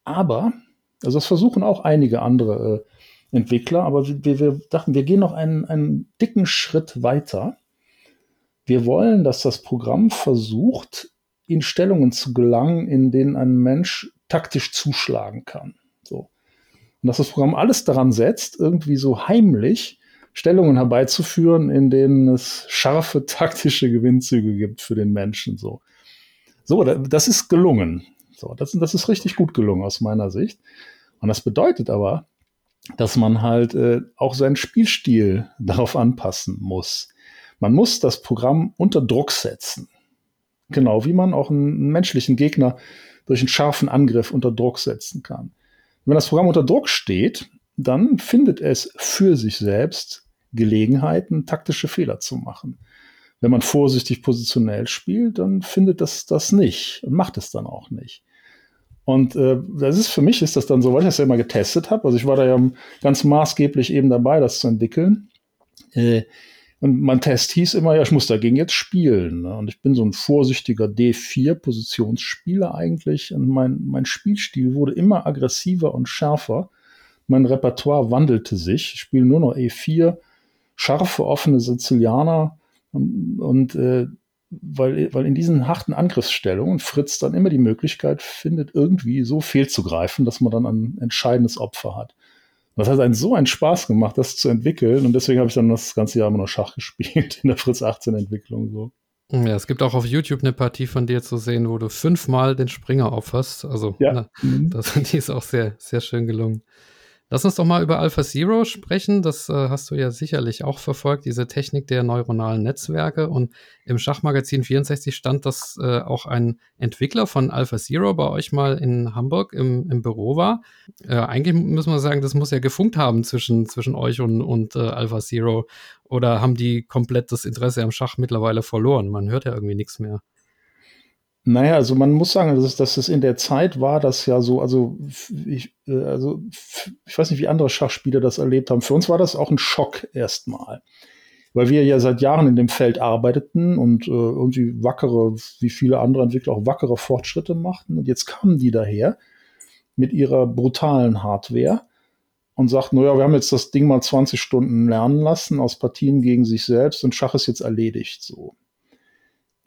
Speaker 1: aber, also das versuchen auch einige andere äh, Entwickler, aber wir, wir dachten, wir gehen noch einen, einen dicken Schritt weiter. Wir wollen, dass das Programm versucht, in Stellungen zu gelangen, in denen ein Mensch taktisch zuschlagen kann. So. Und dass das Programm alles daran setzt, irgendwie so heimlich Stellungen herbeizuführen, in denen es scharfe taktische Gewinnzüge gibt für den Menschen. So, so das ist gelungen. So, das, das ist richtig gut gelungen aus meiner Sicht. Und das bedeutet aber, dass man halt äh, auch seinen Spielstil <laughs> darauf anpassen muss. Man muss das Programm unter Druck setzen. Genau wie man auch einen menschlichen Gegner durch einen scharfen Angriff unter Druck setzen kann. Wenn das Programm unter Druck steht, dann findet es für sich selbst Gelegenheiten, taktische Fehler zu machen. Wenn man vorsichtig positionell spielt, dann findet das das nicht und macht es dann auch nicht. Und äh, das ist für mich ist das dann so, weil ich das ja immer getestet habe. Also ich war da ja ganz maßgeblich eben dabei, das zu entwickeln. Äh, und mein Test hieß immer, ja, ich muss dagegen jetzt spielen. Ne? Und ich bin so ein vorsichtiger D4-Positionsspieler eigentlich. Und mein, mein Spielstil wurde immer aggressiver und schärfer. Mein Repertoire wandelte sich. Ich spiele nur noch E4, scharfe, offene Sizilianer. Und, und äh, weil, weil in diesen harten Angriffsstellungen Fritz dann immer die Möglichkeit findet, irgendwie so fehlzugreifen, dass man dann ein entscheidendes Opfer hat. Das hat einen so einen Spaß gemacht, das zu entwickeln. Und deswegen habe ich dann das ganze Jahr immer noch Schach <laughs> gespielt in der Fritz 18 Entwicklung. So.
Speaker 3: Ja, es gibt auch auf YouTube eine Partie von dir zu sehen, wo du fünfmal den Springer aufhast. Also, ja. na, mhm. das, <laughs> die ist auch sehr, sehr schön gelungen. Lass uns doch mal über Alpha Zero sprechen. Das äh, hast du ja sicherlich auch verfolgt, diese Technik der neuronalen Netzwerke. Und im Schachmagazin 64 stand, dass äh, auch ein Entwickler von Alpha Zero bei euch mal in Hamburg im, im Büro war. Äh, eigentlich müssen wir sagen, das muss ja gefunkt haben zwischen, zwischen euch und, und äh, Alpha Zero. Oder haben die komplett das Interesse am Schach mittlerweile verloren? Man hört ja irgendwie nichts mehr.
Speaker 1: Naja, also man muss sagen, dass es, dass es in der Zeit war, das ja so, also ich, äh, also ich weiß nicht, wie andere Schachspieler das erlebt haben. Für uns war das auch ein Schock erstmal, weil wir ja seit Jahren in dem Feld arbeiteten und äh, irgendwie wackere, wie viele andere Entwickler auch wackere Fortschritte machten. Und jetzt kamen die daher mit ihrer brutalen Hardware und sagten, naja, wir haben jetzt das Ding mal 20 Stunden lernen lassen aus Partien gegen sich selbst und Schach ist jetzt erledigt so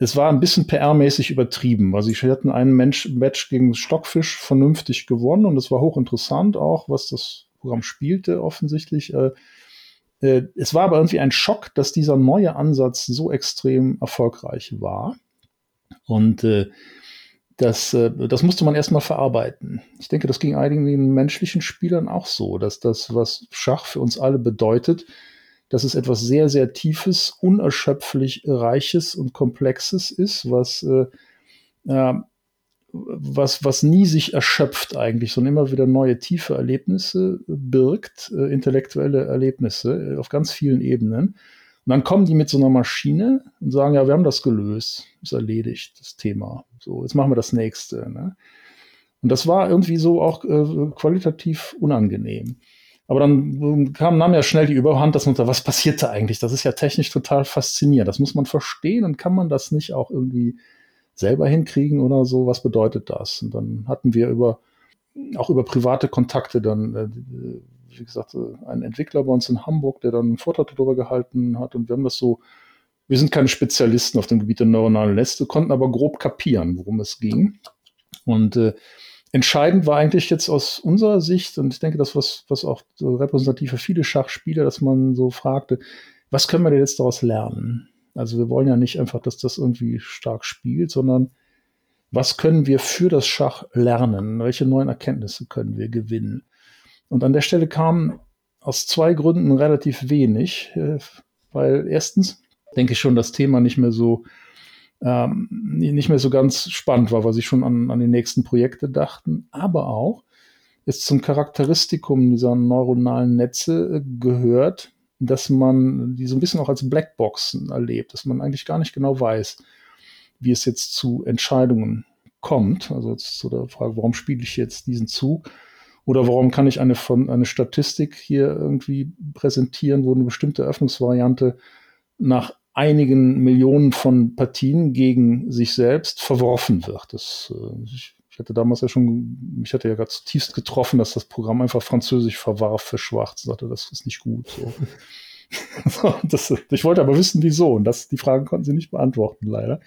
Speaker 1: es war ein bisschen PR-mäßig übertrieben. Also ich hatten einen Mensch, Match gegen Stockfisch vernünftig gewonnen und es war hochinteressant auch, was das Programm spielte offensichtlich. Äh, äh, es war aber irgendwie ein Schock, dass dieser neue Ansatz so extrem erfolgreich war. Und äh, das, äh, das musste man erstmal verarbeiten. Ich denke, das ging einigen menschlichen Spielern auch so, dass das, was Schach für uns alle bedeutet, dass es etwas sehr, sehr Tiefes, unerschöpflich Reiches und Komplexes ist, was, äh, äh, was, was nie sich erschöpft eigentlich, sondern immer wieder neue tiefe Erlebnisse birgt, äh, intellektuelle Erlebnisse äh, auf ganz vielen Ebenen. Und dann kommen die mit so einer Maschine und sagen, ja, wir haben das gelöst, ist erledigt, das Thema. So, jetzt machen wir das nächste. Ne? Und das war irgendwie so auch äh, qualitativ unangenehm. Aber dann kam, nahm ja schnell die Überhand, dass man sagt, was passiert da eigentlich? Das ist ja technisch total faszinierend. Das muss man verstehen und kann man das nicht auch irgendwie selber hinkriegen oder so? Was bedeutet das? Und dann hatten wir über, auch über private Kontakte dann, äh, wie gesagt, äh, einen Entwickler bei uns in Hamburg, der dann einen Vortrag darüber gehalten hat und wir haben das so, wir sind keine Spezialisten auf dem Gebiet der neuronalen Netze, konnten aber grob kapieren, worum es ging. Und äh, entscheidend war eigentlich jetzt aus unserer Sicht, und ich denke, das was, was auch so repräsentativ für viele Schachspieler, dass man so fragte, was können wir denn jetzt daraus lernen? Also wir wollen ja nicht einfach, dass das irgendwie stark spielt, sondern was können wir für das Schach lernen? Welche neuen Erkenntnisse können wir gewinnen? Und an der Stelle kam aus zwei Gründen relativ wenig, äh, weil erstens denke ich schon, das Thema nicht mehr so ähm, nicht mehr so ganz spannend war, weil sie schon an, an die nächsten Projekte dachten. Aber auch ist zum Charakteristikum dieser neuronalen Netze äh, gehört, dass man die so ein bisschen auch als Blackboxen erlebt, dass man eigentlich gar nicht genau weiß, wie es jetzt zu Entscheidungen kommt. Also jetzt zu der Frage, warum spiele ich jetzt diesen Zug? Oder warum kann ich eine, von, eine Statistik hier irgendwie präsentieren, wo eine bestimmte Öffnungsvariante nach einigen Millionen von Partien gegen sich selbst verworfen wird. Das, äh, ich, ich hatte damals ja schon, mich hatte ja gerade zutiefst getroffen, dass das Programm einfach Französisch verwarf für Schwarz. Sagte, das ist nicht gut. <laughs> So. das, ich wollte aber wissen, wieso. Und das, die Fragen konnten sie nicht beantworten, leider.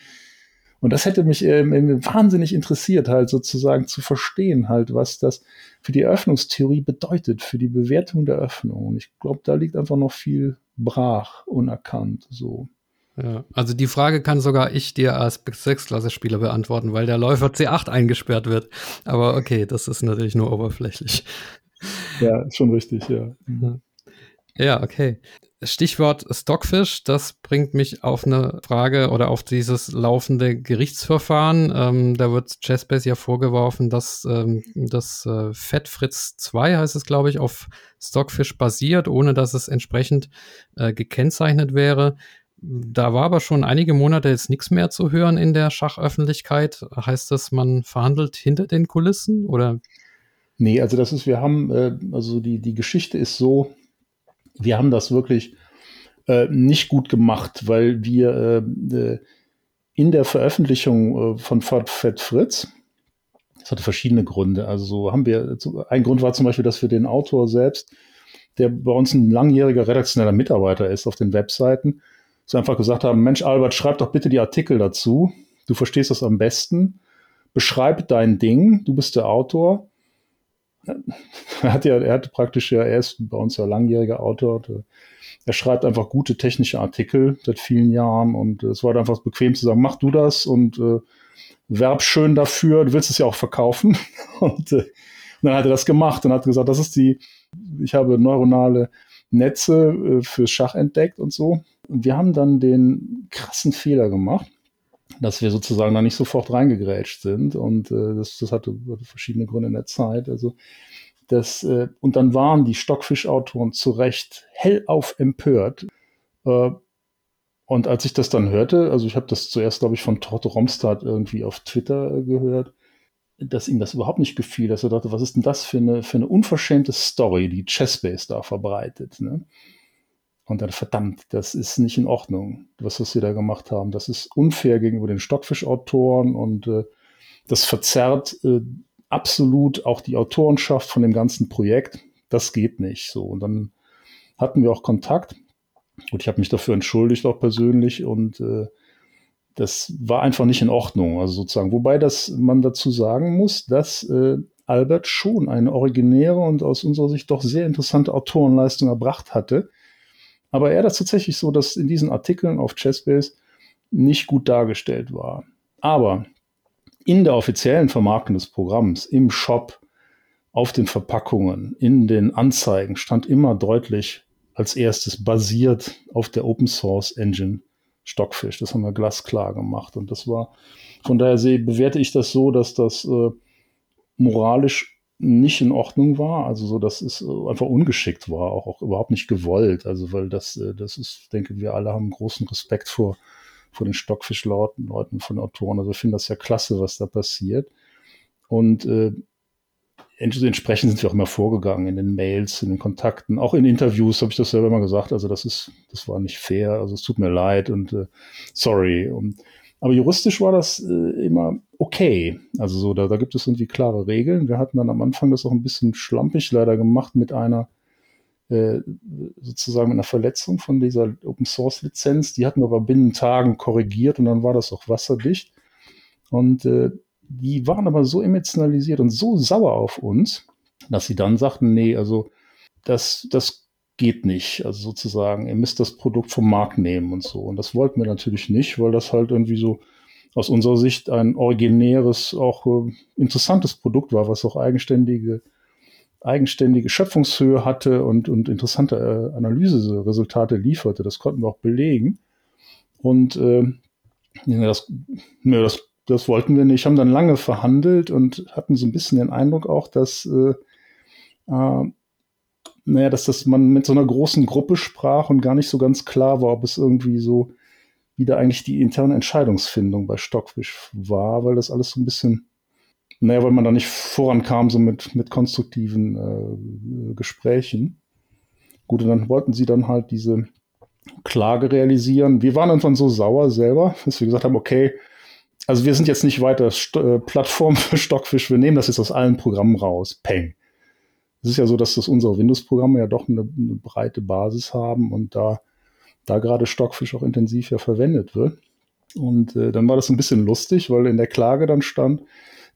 Speaker 1: Und das hätte mich ähm, wahnsinnig interessiert, halt sozusagen zu verstehen, halt, was das für die Eröffnungstheorie bedeutet, für die Bewertung der Öffnung. Und ich glaube, da liegt einfach noch viel brach, unerkannt, so.
Speaker 3: Ja, also die Frage kann sogar ich dir als Sechsklasse-Spieler beantworten, weil der Läufer C8 eingesperrt wird. Aber okay, das ist natürlich nur oberflächlich.
Speaker 1: Ja, ist schon richtig, ja.
Speaker 3: Ja, okay. Stichwort Stockfish, das bringt mich auf eine Frage oder auf dieses laufende Gerichtsverfahren. Ähm, da wird Chessbase ja vorgeworfen, dass ähm, das äh, Fettfritz 2 heißt es, glaube ich, auf Stockfish basiert, ohne dass es entsprechend äh, gekennzeichnet wäre. Da war aber schon einige Monate jetzt nichts mehr zu hören in der Schachöffentlichkeit. Heißt das, man verhandelt hinter den Kulissen oder?
Speaker 1: Nee, also das ist, wir haben, äh, also die, die Geschichte ist so, wir haben das wirklich äh, nicht gut gemacht, weil wir äh, in der Veröffentlichung von Fett Fritz, das hatte verschiedene Gründe. Also so haben wir, ein Grund war zum Beispiel, dass wir den Autor selbst, der bei uns ein langjähriger redaktioneller Mitarbeiter ist auf den Webseiten, so einfach gesagt haben, Mensch, Albert, schreib doch bitte die Artikel dazu. Du verstehst das am besten. Beschreib dein Ding. Du bist der Autor <laughs> er hat ja, er hat praktisch ja, er ist bei uns ja langjähriger Autor. Er schreibt einfach gute technische Artikel seit vielen Jahren und es war einfach bequem zu sagen, mach du das und äh, werb schön dafür, du willst es ja auch verkaufen. <laughs> Und, äh, und dann hat er das gemacht und hat gesagt, das ist die, ich habe neuronale Netze äh, für Schach entdeckt und so. Wir haben dann den krassen Fehler gemacht dass wir sozusagen da nicht sofort reingegrätscht sind. Und äh, das, das hatte, hatte verschiedene Gründe in der Zeit. Also das, äh, und dann waren die Stockfisch-Autoren zu Recht hellauf empört. Äh, und als ich das dann hörte, also ich habe das zuerst, glaube ich, von Torte Romstad irgendwie auf Twitter äh, gehört, dass ihm das überhaupt nicht gefiel, dass er dachte, was ist denn das für eine, für eine unverschämte Story, die Chessbase da verbreitet. Ne? Und dann, verdammt, das ist nicht in Ordnung, was, was sie da gemacht haben. Das ist unfair gegenüber den Stockfisch-Autoren und äh, das verzerrt äh, absolut auch die Autorenschaft von dem ganzen Projekt. Das geht nicht so. Und dann hatten wir auch Kontakt und ich habe mich dafür entschuldigt, auch persönlich. Und äh, das war einfach nicht in Ordnung. Also sozusagen, wobei das man dazu sagen muss, dass äh, Albert schon eine originäre und aus unserer Sicht doch sehr interessante Autorenleistung erbracht hatte aber er das tatsächlich so, dass in diesen Artikeln auf Chessbase nicht gut dargestellt war. Aber in der offiziellen Vermarktung des Programms, im Shop, auf den Verpackungen, in den Anzeigen stand immer deutlich als erstes basiert auf der Open Source Engine Stockfish. Das haben wir glasklar gemacht. Und das war, von daher bewerte ich das so, dass das äh, moralisch nicht in Ordnung war, also so, dass es äh, einfach ungeschickt war, auch, auch überhaupt nicht gewollt, also weil das, äh, das ist, denke wir alle haben großen Respekt vor, vor den Stockfischleuten, Leuten von Autoren, also ich finde das ja klasse, was da passiert. Und äh, entsprechend sind wir auch immer vorgegangen in den Mails, in den Kontakten, auch in Interviews habe ich das selber immer gesagt, also das ist, das war nicht fair, also es tut mir leid und äh, sorry. Und aber juristisch war das äh, immer okay. Also so, da, da gibt es irgendwie klare Regeln. Wir hatten dann am Anfang das auch ein bisschen schlampig leider gemacht mit einer äh, sozusagen mit einer Verletzung von dieser Open Source Lizenz. Die hatten wir aber binnen Tagen korrigiert und dann war das auch wasserdicht. Und äh, die waren aber so emotionalisiert und so sauer auf uns, dass sie dann sagten, nee, also das, das geht nicht. Also sozusagen, ihr müsst das Produkt vom Markt nehmen und so. Und das wollten wir natürlich nicht, weil das halt irgendwie so aus unserer Sicht ein originäres, auch äh, interessantes Produkt war, was auch eigenständige, eigenständige Schöpfungshöhe hatte und, und interessante äh, Analyseresultate lieferte. Das konnten wir auch belegen. Und äh, das, nö, das, das wollten wir nicht. Haben dann lange verhandelt und hatten so ein bisschen den Eindruck auch, dass äh, äh, naja, dass das man mit so einer großen Gruppe sprach und gar nicht so ganz klar war, ob es irgendwie so wieder eigentlich die interne Entscheidungsfindung bei Stockfish war, weil das alles so ein bisschen, naja, weil man da nicht vorankam, so mit, mit konstruktiven äh, Gesprächen. Gut, und dann wollten sie dann halt diese Klage realisieren. Wir waren irgendwann so sauer selber, dass wir gesagt haben, okay, also wir sind jetzt nicht weiter St äh, Plattform <laughs> für Stockfish, wir nehmen das jetzt aus allen Programmen raus. Peng. Es ist ja so, dass das unsere Windows-Programme ja doch eine, eine, breite Basis haben und da, da gerade Stockfish auch intensiv ja verwendet wird. Und äh, dann war das ein bisschen lustig, weil in der Klage dann stand,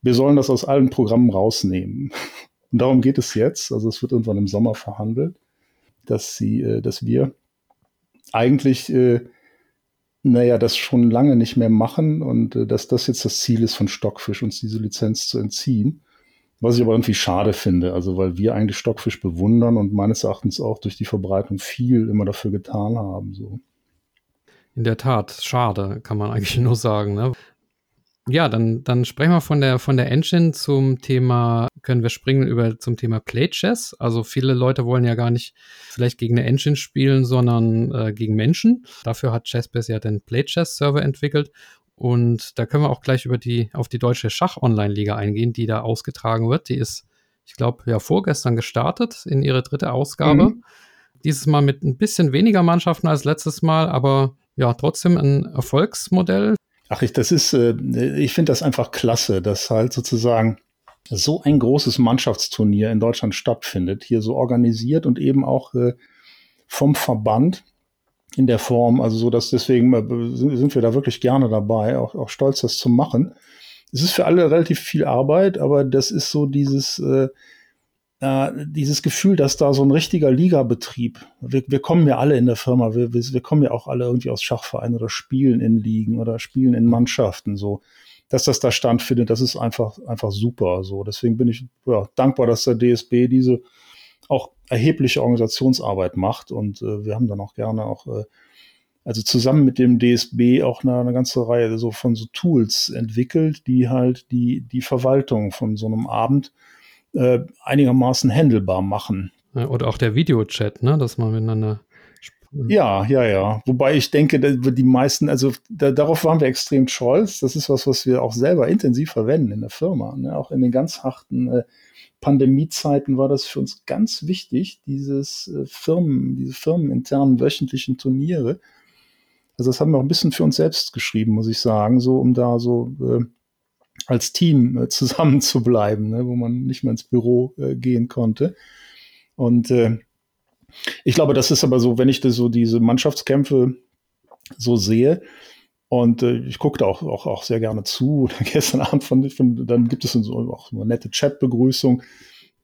Speaker 1: wir sollen das aus allen Programmen rausnehmen. <laughs> Und darum geht es jetzt. Also es wird irgendwann im Sommer verhandelt, dass sie, äh, dass wir eigentlich, äh, naja, das schon lange nicht mehr machen und äh, dass das jetzt das Ziel ist von Stockfisch, uns diese Lizenz zu entziehen. Was ich aber irgendwie schade finde, also weil wir eigentlich Stockfisch bewundern und meines Erachtens auch durch die Verbreitung viel immer dafür getan haben. So.
Speaker 3: In der Tat, schade, kann man <laughs> eigentlich nur sagen. Ne? Ja, dann, dann sprechen wir von der, von der Engine zum Thema, können wir springen über zum Thema Play Chess. Also viele Leute wollen ja gar nicht vielleicht gegen eine Engine spielen, sondern äh, gegen Menschen. Dafür hat Chessbase ja den Play Chess Server entwickelt. Und da können wir auch gleich über die, auf die deutsche Schach-Online-Liga eingehen, die da ausgetragen wird. Die ist, ich glaube, ja, vorgestern gestartet in ihre dritte Ausgabe. Mhm. Dieses Mal mit ein bisschen weniger Mannschaften als letztes Mal, aber ja, trotzdem ein Erfolgsmodell.
Speaker 1: Ach, ich, das ist, äh, ich finde das einfach klasse, dass halt sozusagen so ein großes Mannschaftsturnier in Deutschland stattfindet, hier so organisiert und eben auch äh, vom Verband in der Form, also so, dass deswegen sind wir da wirklich gerne dabei, auch, auch stolz, das zu machen. Es ist für alle relativ viel Arbeit, aber das ist so dieses, äh, dieses Gefühl, dass da so ein richtiger Ligabetrieb, wir, wir kommen ja alle in der Firma, wir, wir, wir kommen ja auch alle irgendwie aus Schachvereinen oder spielen in Ligen oder spielen in Mannschaften, so, dass das da stattfindet, das ist einfach, einfach super, so. Deswegen bin ich ja, dankbar, dass der DSB diese auch erhebliche Organisationsarbeit macht und äh, wir haben dann auch gerne auch äh, also zusammen mit dem DSB auch eine, eine, ganze Reihe so von so Tools entwickelt, die halt die, die Verwaltung von so einem Abend äh, einigermaßen handelbar machen.
Speaker 3: Oder auch der Videochat, ne, dass man miteinander.
Speaker 1: Ja, ja, ja. Wobei ich denke, die meisten, also da, darauf waren wir extrem stolz. Das ist was, was wir auch selber intensiv verwenden in der Firma. Ne? Auch in den ganz harten äh, Pandemiezeiten war das für uns ganz wichtig, dieses äh, Firmen, diese firmeninternen wöchentlichen Turniere. Also das haben wir auch ein bisschen für uns selbst geschrieben, muss ich sagen, so um da so äh, als Team äh, zusammen zu bleiben, ne, wo man nicht mehr ins Büro äh, gehen konnte. Und äh, ich glaube, das ist aber so, wenn ich das so diese Mannschaftskämpfe so sehe, und äh, ich gucke da auch, auch, auch sehr gerne zu. <laughs> Gestern Abend fand fand, dann gibt es so auch eine nette Chat-Begrüßung.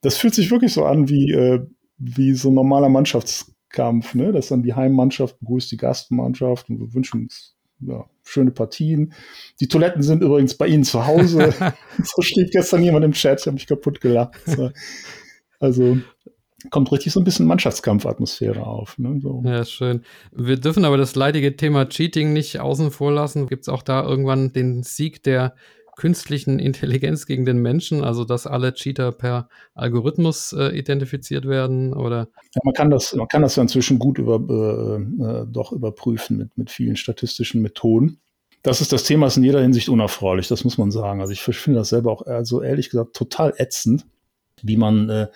Speaker 1: Das fühlt sich wirklich so an wie, äh, wie so ein normaler Mannschaftskampf, ne? Dass dann die Heimmannschaft begrüßt die Gastmannschaft und wir wünschen uns ja, schöne Partien. Die Toiletten sind übrigens bei Ihnen zu Hause. <laughs> so steht gestern jemand im Chat, ich habe mich kaputt gelacht. Also kommt richtig so ein bisschen Mannschaftskampfatmosphäre auf. Ne? So.
Speaker 3: Ja, schön. Wir dürfen aber das leidige Thema Cheating nicht außen vor lassen. Gibt es auch da irgendwann den Sieg der künstlichen Intelligenz gegen den Menschen, also dass alle Cheater per Algorithmus äh, identifiziert werden oder?
Speaker 1: Ja, man kann das, man kann das ja inzwischen gut über, äh, äh, doch überprüfen mit, mit vielen statistischen Methoden. Das ist das Thema, ist in jeder Hinsicht unerfreulich, das muss man sagen. Also ich finde das selber auch, also ehrlich gesagt, total ätzend, wie man äh,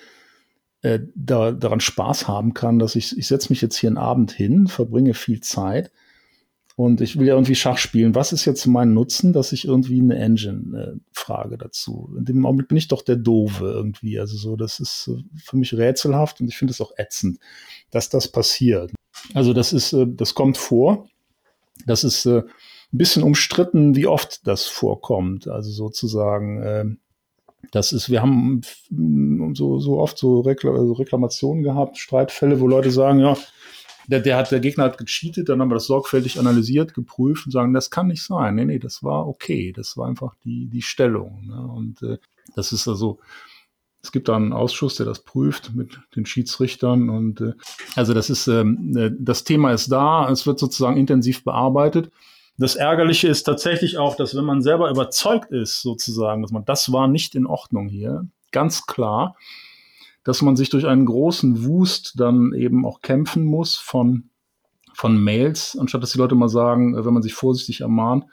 Speaker 1: äh, da, daran Spaß haben kann, dass ich, ich setze mich jetzt hier einen Abend hin, verbringe viel Zeit und ich will ja irgendwie Schach spielen. Was ist jetzt mein Nutzen, dass ich irgendwie eine Engine äh, frage dazu? In dem Augenblick bin ich doch der Dove irgendwie. Also so, das ist äh, für mich rätselhaft und ich finde es auch ätzend, dass das passiert. Also das ist, äh, das kommt vor. Das ist äh, ein bisschen umstritten, wie oft das vorkommt. Also sozusagen, äh, das ist, wir haben so, so oft so Reklamationen gehabt, Streitfälle, wo Leute sagen, ja, der, der, hat, der Gegner hat gecheatet, dann haben wir das sorgfältig analysiert, geprüft und sagen, das kann nicht sein. Nee, nee, das war okay. Das war einfach die, die Stellung. Ne? Und äh, das ist also, es gibt da einen Ausschuss, der das prüft mit den Schiedsrichtern. Und äh, also das ist, ähm, äh, das Thema ist da, es wird sozusagen intensiv bearbeitet. Das Ärgerliche ist tatsächlich auch, dass wenn man selber überzeugt ist, sozusagen, dass man, das war nicht in Ordnung hier, ganz klar, dass man sich durch einen großen Wust dann eben auch kämpfen muss von, von Mails, anstatt dass die Leute mal sagen, äh, wenn man sich vorsichtig ermahnt,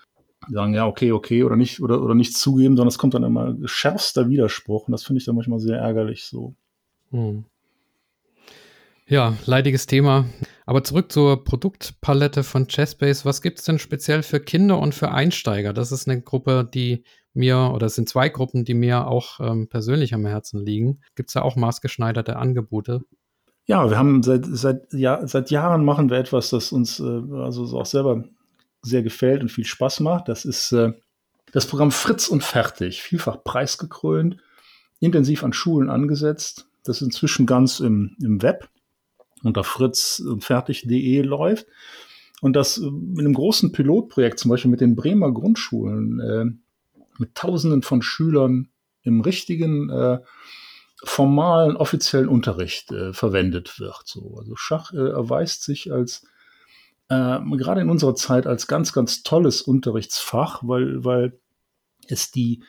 Speaker 1: sagen, ja, okay, okay, oder nicht, oder, oder nicht zugeben, sondern es kommt dann immer schärfster Widerspruch und das finde ich dann manchmal sehr ärgerlich so. Hm.
Speaker 3: Ja, leidiges Thema. Aber zurück zur Produktpalette von Chessbase. Was gibt es denn speziell für Kinder und für Einsteiger? Das ist eine Gruppe, die mir, oder es sind zwei Gruppen, die mir auch ähm, persönlich am Herzen liegen. Gibt es da auch maßgeschneiderte Angebote?
Speaker 1: Ja, wir haben seit, seit, ja, seit Jahren machen wir etwas, das uns äh, also auch selber sehr gefällt und viel Spaß macht. Das ist äh, das Programm Fritz und Fertig, vielfach preisgekrönt, intensiv an Schulen angesetzt. Das ist inzwischen ganz im, im Web unter fritz und fertig.de läuft. Und das äh, in einem großen Pilotprojekt, zum Beispiel mit den Bremer Grundschulen, äh, mit Tausenden von Schülern im richtigen äh, formalen, offiziellen Unterricht äh, verwendet wird. So. Also Schach äh, erweist sich als äh, gerade in unserer Zeit als ganz, ganz tolles Unterrichtsfach, weil, weil es die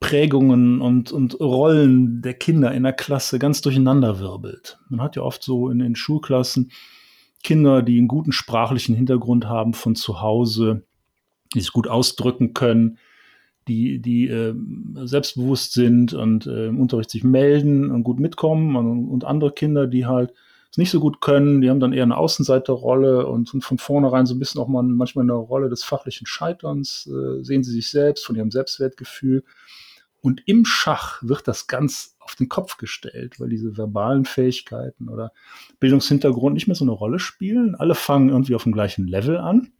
Speaker 1: Prägungen und, und Rollen der Kinder in der Klasse ganz durcheinander wirbelt. Man hat ja oft so in den Schulklassen Kinder, die einen guten sprachlichen Hintergrund haben von zu Hause, die sich gut ausdrücken können, die, die äh, selbstbewusst sind und äh, im Unterricht sich melden und gut mitkommen und, und, andere Kinder, die halt es nicht so gut können, die haben dann eher eine Außenseiterrolle und sind von vornherein so ein bisschen auch mal manchmal eine Rolle des fachlichen Scheiterns, äh, sehen sie sich selbst von ihrem Selbstwertgefühl. Und im Schach wird das ganz auf den Kopf gestellt, weil diese verbalen Fähigkeiten oder Bildungshintergrund nicht mehr so eine Rolle spielen. Alle fangen irgendwie auf dem gleichen Level an.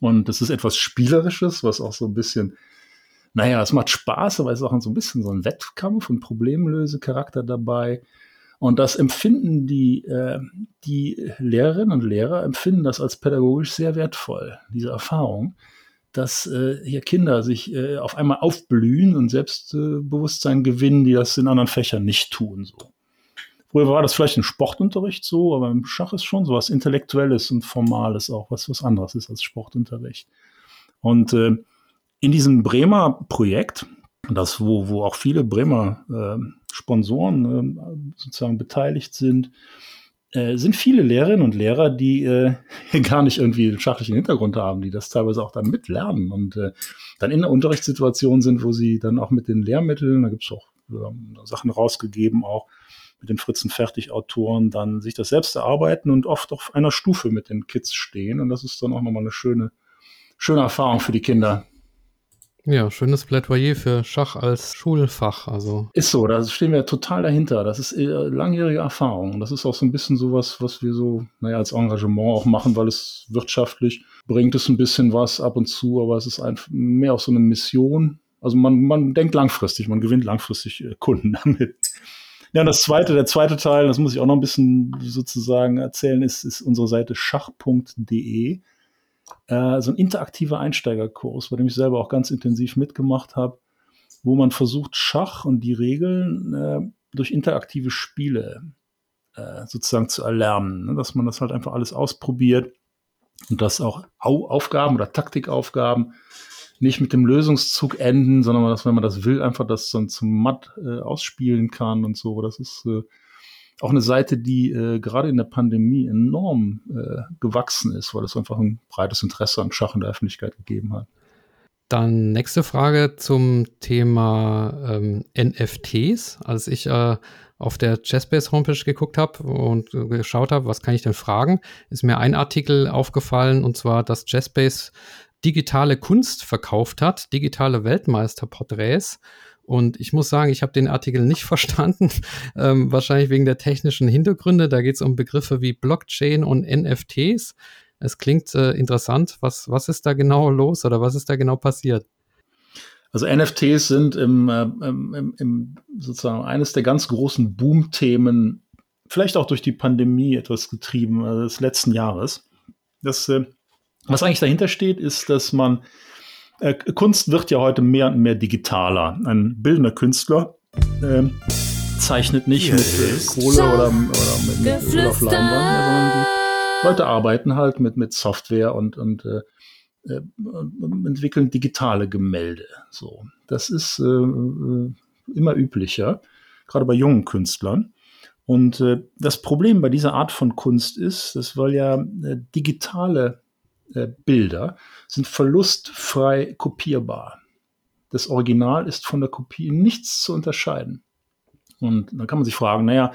Speaker 1: Und das ist etwas Spielerisches, was auch so ein bisschen, naja, es macht Spaß, aber es ist auch so ein bisschen so ein Wettkampf und Problemlösecharakter dabei. Und das empfinden die, äh, die Lehrerinnen und Lehrer empfinden das als pädagogisch sehr wertvoll, diese Erfahrung dass äh, hier Kinder sich äh, auf einmal aufblühen und Selbstbewusstsein gewinnen, die das in anderen Fächern nicht tun. So. Früher war das vielleicht im Sportunterricht so, aber im Schach ist schon so was Intellektuelles und Formales auch, was was anderes ist als Sportunterricht. Und äh, in diesem Bremer Projekt, das wo, wo auch viele Bremer äh, Sponsoren äh, sozusagen beteiligt sind, äh, sind viele Lehrerinnen und Lehrer, die äh, <laughs> gar nicht irgendwie einen schachlichen Hintergrund haben, die das teilweise auch dann mitlernen und äh, dann in der Unterrichtssituation sind, wo sie dann auch mit den Lehrmitteln, da gibt es auch ähm, Sachen rausgegeben, auch mit den Fritzen-Fertig-Autoren, dann sich das selbst erarbeiten und oft auf einer Stufe mit den Kids stehen. Und das ist dann auch nochmal eine schöne, schöne Erfahrung für die Kinder.
Speaker 3: Ja, schönes Plädoyer für Schach als Schulfach. Also.
Speaker 1: Ist so, da stehen wir total dahinter. Das ist äh, langjährige Erfahrung. Das ist auch so ein bisschen sowas, was wir so, naja, als Engagement auch machen, weil es wirtschaftlich bringt es ein bisschen was ab und zu, aber es ist einfach mehr auch so eine Mission. Also man, man denkt langfristig, man gewinnt langfristig äh, Kunden <laughs> damit. Ja, und das zweite, der zweite Teil, das muss ich auch noch ein bisschen sozusagen erzählen, ist, ist unsere Seite schach.de äh, so ein interaktiver Einsteigerkurs, bei dem ich selber auch ganz intensiv mitgemacht habe, wo man versucht, Schach und die Regeln äh, durch interaktive Spiele äh, sozusagen zu erlernen, ne? dass man das halt einfach alles ausprobiert und dass auch Au Aufgaben oder Taktikaufgaben nicht mit dem Lösungszug enden, sondern dass, wenn man das will, einfach das dann zum Matt äh, ausspielen kann und so. Das ist äh, auch eine Seite, die äh, gerade in der Pandemie enorm äh, gewachsen ist, weil es einfach ein breites Interesse an Schach in der Öffentlichkeit gegeben hat.
Speaker 3: Dann nächste Frage zum Thema ähm, NFTs. Als ich äh, auf der Chessbase Homepage geguckt habe und geschaut habe, was kann ich denn fragen, ist mir ein Artikel aufgefallen und zwar, dass Chessbase digitale Kunst verkauft hat, digitale Weltmeisterporträts und ich muss sagen, ich habe den Artikel nicht <laughs> verstanden, ähm, wahrscheinlich wegen der technischen Hintergründe. Da geht es um Begriffe wie Blockchain und NFTs. Es klingt äh, interessant. Was, was ist da genau los oder was ist da genau passiert?
Speaker 1: Also NFTs sind im, äh, im, im, sozusagen eines der ganz großen Boom-Themen, vielleicht auch durch die Pandemie etwas getrieben äh, des letzten Jahres. Das, äh, was eigentlich dahinter steht, ist, dass man äh, Kunst wird ja heute mehr und mehr digitaler. Ein bildender Künstler äh, zeichnet nicht mit äh, Kohle oder, oder mit, mit Öl auf Leinwand, sondern die Leute arbeiten halt mit, mit Software und, und, äh, äh entwickeln digitale Gemälde. So, das ist äh, äh, immer üblicher, gerade bei jungen Künstlern. Und äh, das Problem bei dieser Art von Kunst ist, dass weil ja äh, digitale äh, Bilder sind verlustfrei kopierbar. Das Original ist von der Kopie nichts zu unterscheiden. Und dann kann man sich fragen, naja,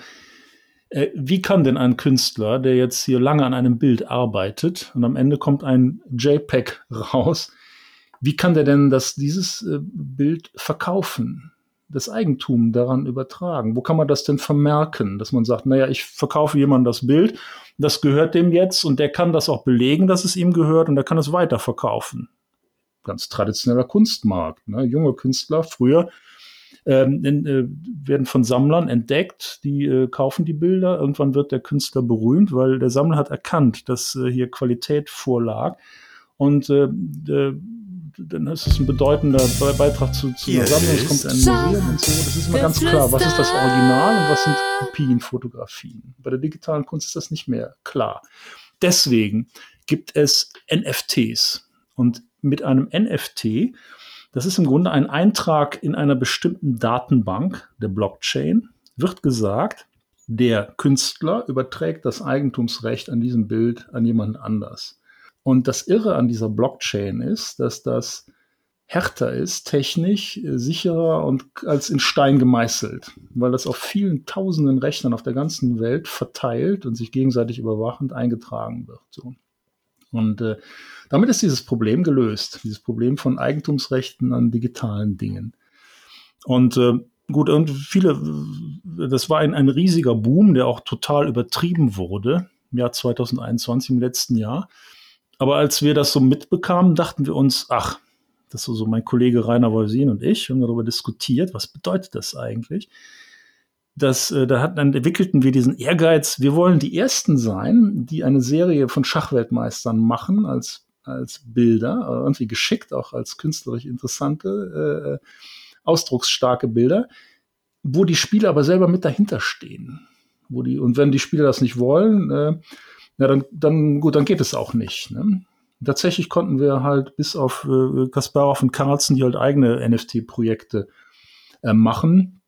Speaker 1: äh, wie kann denn ein Künstler, der jetzt hier lange an einem Bild arbeitet und am Ende kommt ein JPEG raus, wie kann der denn das, dieses äh, Bild verkaufen? Das Eigentum daran übertragen? Wo kann man das denn vermerken, dass man sagt, naja, ich verkaufe jemandem das Bild, das gehört dem jetzt und der kann das auch belegen, dass es ihm gehört und der kann es weiterverkaufen. Ganz traditioneller Kunstmarkt. Ne? Junge Künstler früher ähm, in, äh, werden von Sammlern entdeckt, die äh, kaufen die Bilder. Irgendwann wird der Künstler berühmt, weil der Sammler hat erkannt, dass äh, hier Qualität vorlag. Und äh, dann ist es ein bedeutender Beitrag zu, zu einer Sammlung. Es kommt ein Museum und so. Das ist immer ganz klar. Was ist das Original und was sind Kopien, Fotografien? Bei der digitalen Kunst ist das nicht mehr klar. Deswegen gibt es NFTs. Und mit einem NFT das ist im Grunde ein Eintrag in einer bestimmten Datenbank der Blockchain. Wird gesagt, der Künstler überträgt das Eigentumsrecht an diesem Bild an jemand anders. Und das Irre an dieser Blockchain ist, dass das härter ist, technisch sicherer und als in Stein gemeißelt, weil das auf vielen tausenden Rechnern auf der ganzen Welt verteilt und sich gegenseitig überwachend eingetragen wird. So. Und äh, damit ist dieses Problem gelöst, dieses Problem von Eigentumsrechten an digitalen Dingen. Und äh, gut, und viele, das war ein, ein riesiger Boom, der auch total übertrieben wurde im Jahr 2021, im letzten Jahr. Aber als wir das so mitbekamen, dachten wir uns, ach, das ist so mein Kollege Rainer Wolsin und ich haben darüber diskutiert, was bedeutet das eigentlich? das, äh, da hat, dann entwickelten wir diesen Ehrgeiz, wir wollen die Ersten sein, die eine Serie von Schachweltmeistern machen als, als Bilder, irgendwie geschickt, auch als künstlerisch interessante, äh, ausdrucksstarke Bilder, wo die Spieler aber selber mit dahinter stehen. Wo die, und wenn die Spieler das nicht wollen, äh, na dann, dann gut, dann geht es auch nicht. Ne? Tatsächlich konnten wir halt bis auf äh, Kasparov und Carlsen, die halt eigene NFT-Projekte äh, machen,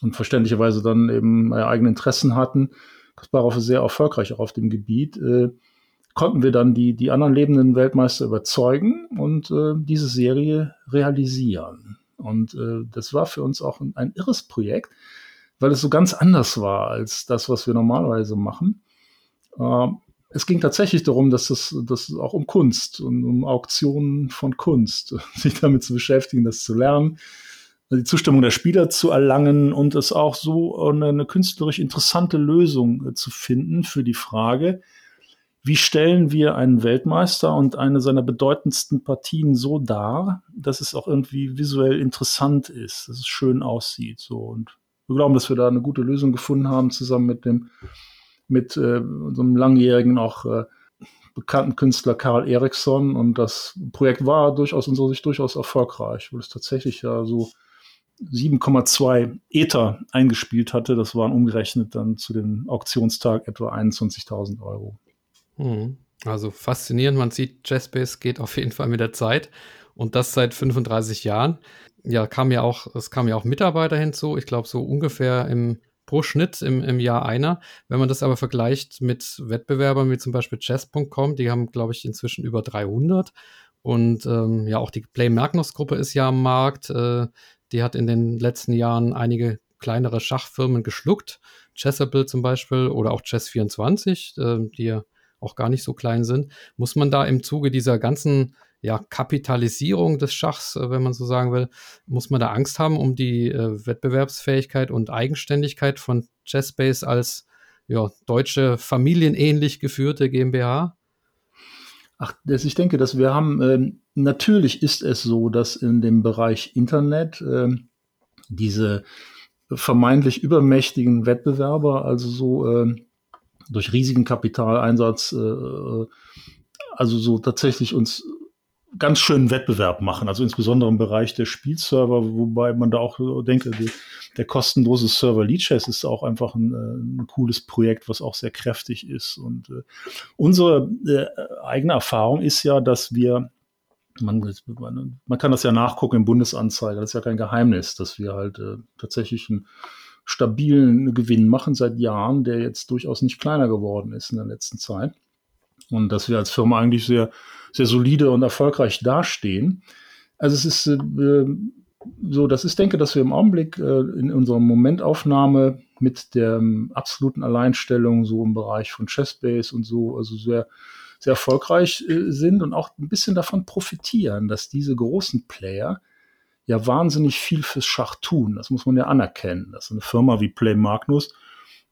Speaker 1: und verständlicherweise dann eben äh, eigene Interessen hatten, Kasparov ist sehr erfolgreich auch auf dem Gebiet, äh, konnten wir dann die, die anderen lebenden Weltmeister überzeugen und äh, diese Serie realisieren. Und äh, das war für uns auch ein, ein, irres Projekt, weil es so ganz anders war als das, was wir normalerweise machen. Äh, es ging tatsächlich darum, dass es dass auch um Kunst und um Auktionen von Kunst, <laughs> sich damit zu beschäftigen, das zu lernen, die Zustimmung der Spieler zu erlangen und es auch so eine, eine künstlerisch interessante Lösung äh, zu finden für die Frage, wie stellen wir einen Weltmeister und eine seiner bedeutendsten Partien so dar, dass es auch irgendwie visuell interessant ist, dass es schön aussieht. So. Und wir glauben, dass wir da eine gute Lösung gefunden haben, zusammen mit dem, mit äh, unserem langjährigen auch äh, bekannten Künstler Karl Eriksson. Und das Projekt war durchaus unserer Sicht durchaus erfolgreich, weil es tatsächlich ja so 7,2 Ether eingespielt hatte. Das waren umgerechnet dann zu dem Auktionstag etwa 21.000 Euro.
Speaker 3: Hm. Also faszinierend. Man sieht, Jazzbase geht auf jeden Fall mit der Zeit und das seit 35 Jahren. Ja, kam ja auch, es kamen ja auch Mitarbeiter hinzu. Ich glaube, so ungefähr im pro Schnitt im, im Jahr einer. Wenn man das aber vergleicht mit Wettbewerbern wie zum Beispiel Chess.com, die haben, glaube ich, inzwischen über 300. Und ähm, ja, auch die Play Magnus Gruppe ist ja am Markt. Äh, die hat in den letzten Jahren einige kleinere Schachfirmen geschluckt. Chessable zum Beispiel oder auch Chess24, äh, die ja auch gar nicht so klein sind. Muss man da im Zuge dieser ganzen ja, Kapitalisierung des Schachs, äh, wenn man so sagen will, muss man da Angst haben um die äh, Wettbewerbsfähigkeit und Eigenständigkeit von Chessbase als ja, deutsche familienähnlich geführte GmbH?
Speaker 1: Ach, das, ich denke, dass wir haben, ähm, natürlich ist es so, dass in dem Bereich Internet ähm, diese vermeintlich übermächtigen Wettbewerber, also so ähm, durch riesigen Kapitaleinsatz, äh, also so tatsächlich uns ganz schönen Wettbewerb machen, also insbesondere im Bereich der Spielserver, wobei man da auch denke, die, der kostenlose Server Leadchess ist auch einfach ein, äh, ein, cooles Projekt, was auch sehr kräftig ist. Und äh, unsere äh, eigene Erfahrung ist ja, dass wir man, man kann das ja nachgucken im Bundesanzeiger, das ist ja kein Geheimnis, dass wir halt äh, tatsächlich einen stabilen Gewinn machen seit Jahren, der jetzt durchaus nicht kleiner geworden ist in der letzten Zeit. Und dass wir als Firma eigentlich sehr, sehr solide und erfolgreich dastehen. Also es ist äh, so, das ist, denke, dass wir im Augenblick äh, in unserer Momentaufnahme mit der ähm, absoluten Alleinstellung so im Bereich von Chessbase und so, also sehr, sehr erfolgreich äh, sind und auch ein bisschen davon profitieren, dass diese großen Player ja wahnsinnig viel fürs Schach tun. Das muss man ja anerkennen. Das ist eine Firma wie Play Magnus,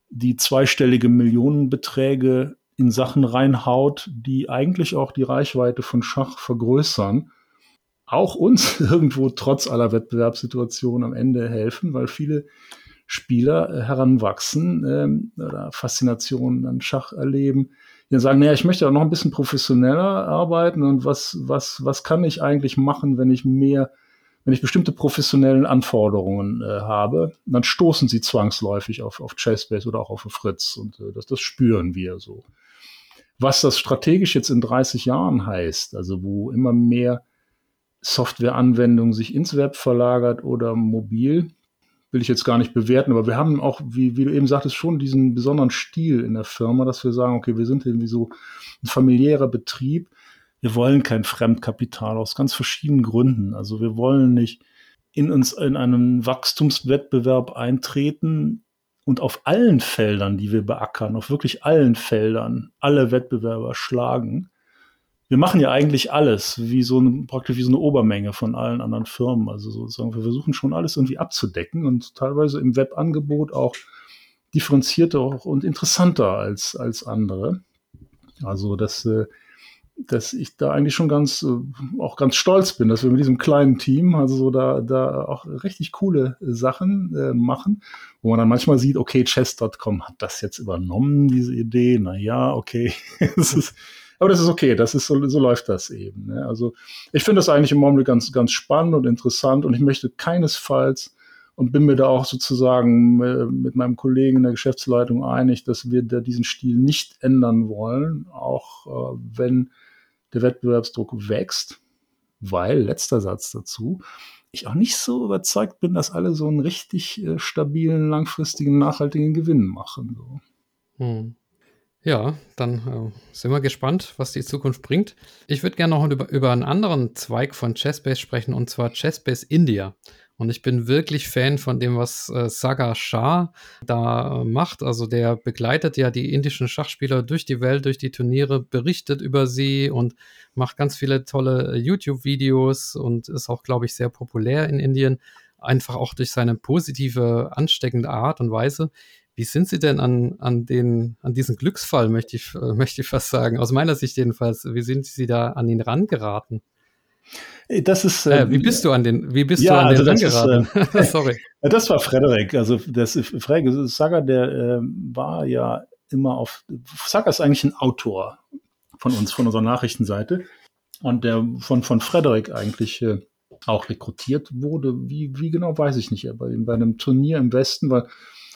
Speaker 1: die zweistellige Millionenbeträge in Sachen reinhaut, die eigentlich auch die Reichweite von Schach vergrößern, auch uns <laughs> irgendwo trotz aller Wettbewerbssituationen am Ende helfen, weil viele Spieler äh, heranwachsen ähm, oder Faszinationen an Schach erleben, die dann sagen, naja, ich möchte auch noch ein bisschen professioneller arbeiten und was, was, was kann ich eigentlich machen, wenn ich mehr wenn ich bestimmte professionellen Anforderungen äh, habe, dann stoßen sie zwangsläufig auf, auf Chessbase oder auch auf Fritz und äh, das, das spüren wir so. Was das strategisch jetzt in 30 Jahren heißt, also wo immer mehr Softwareanwendungen sich ins Web verlagert oder mobil, will ich jetzt gar nicht bewerten, aber wir haben auch, wie, wie du eben sagtest, schon diesen besonderen Stil in der Firma, dass wir sagen, okay, wir sind irgendwie so ein familiärer Betrieb, wir wollen kein Fremdkapital aus ganz verschiedenen Gründen. Also wir wollen nicht in uns in einen Wachstumswettbewerb eintreten und auf allen Feldern, die wir beackern, auf wirklich allen Feldern, alle Wettbewerber schlagen. Wir machen ja eigentlich alles, wie so eine, praktisch wie so eine Obermenge von allen anderen Firmen. Also sozusagen, wir versuchen schon alles irgendwie abzudecken und teilweise im Webangebot auch differenzierter und interessanter als, als andere. Also das, äh, dass ich da eigentlich schon ganz, äh, auch ganz stolz bin, dass wir mit diesem kleinen Team, also so da, da auch richtig coole Sachen äh, machen, wo man dann manchmal sieht, okay, chess.com hat das jetzt übernommen, diese Idee, na ja, okay, <laughs> das ist, aber das ist okay, das ist so, so läuft das eben. Ne? Also ich finde das eigentlich im Augenblick ganz, ganz spannend und interessant und ich möchte keinesfalls und bin mir da auch sozusagen äh, mit meinem Kollegen in der Geschäftsleitung einig, dass wir da diesen Stil nicht ändern wollen, auch äh, wenn der Wettbewerbsdruck wächst, weil, letzter Satz dazu, ich auch nicht so überzeugt bin, dass alle so einen richtig äh, stabilen, langfristigen, nachhaltigen Gewinn machen. So.
Speaker 3: Hm. Ja, dann äh, sind wir gespannt, was die Zukunft bringt. Ich würde gerne noch über, über einen anderen Zweig von Chessbase sprechen, und zwar Chessbase India. Und ich bin wirklich Fan von dem, was äh, Saga Shah da äh, macht. Also der begleitet ja die indischen Schachspieler durch die Welt, durch die Turniere, berichtet über sie und macht ganz viele tolle äh, YouTube-Videos und ist auch, glaube ich, sehr populär in Indien. Einfach auch durch seine positive, ansteckende Art und Weise. Wie sind Sie denn an, an, den, an diesen Glücksfall, möchte ich, äh, möchte ich fast sagen, aus meiner Sicht jedenfalls, wie sind Sie da an ihn rangeraten?
Speaker 1: Das ist.
Speaker 3: Äh, wie ähm, bist du an den, wie bist ja, du an also den
Speaker 1: angeraten? Äh, <laughs> Sorry. <laughs> Das war Frederik. Also das Frederik Sager, der äh, war ja immer auf. Sager ist eigentlich ein Autor von uns, von unserer Nachrichtenseite. Und der von, von Frederik eigentlich äh, auch rekrutiert wurde. Wie, wie genau weiß ich nicht, aber bei einem Turnier im Westen, weil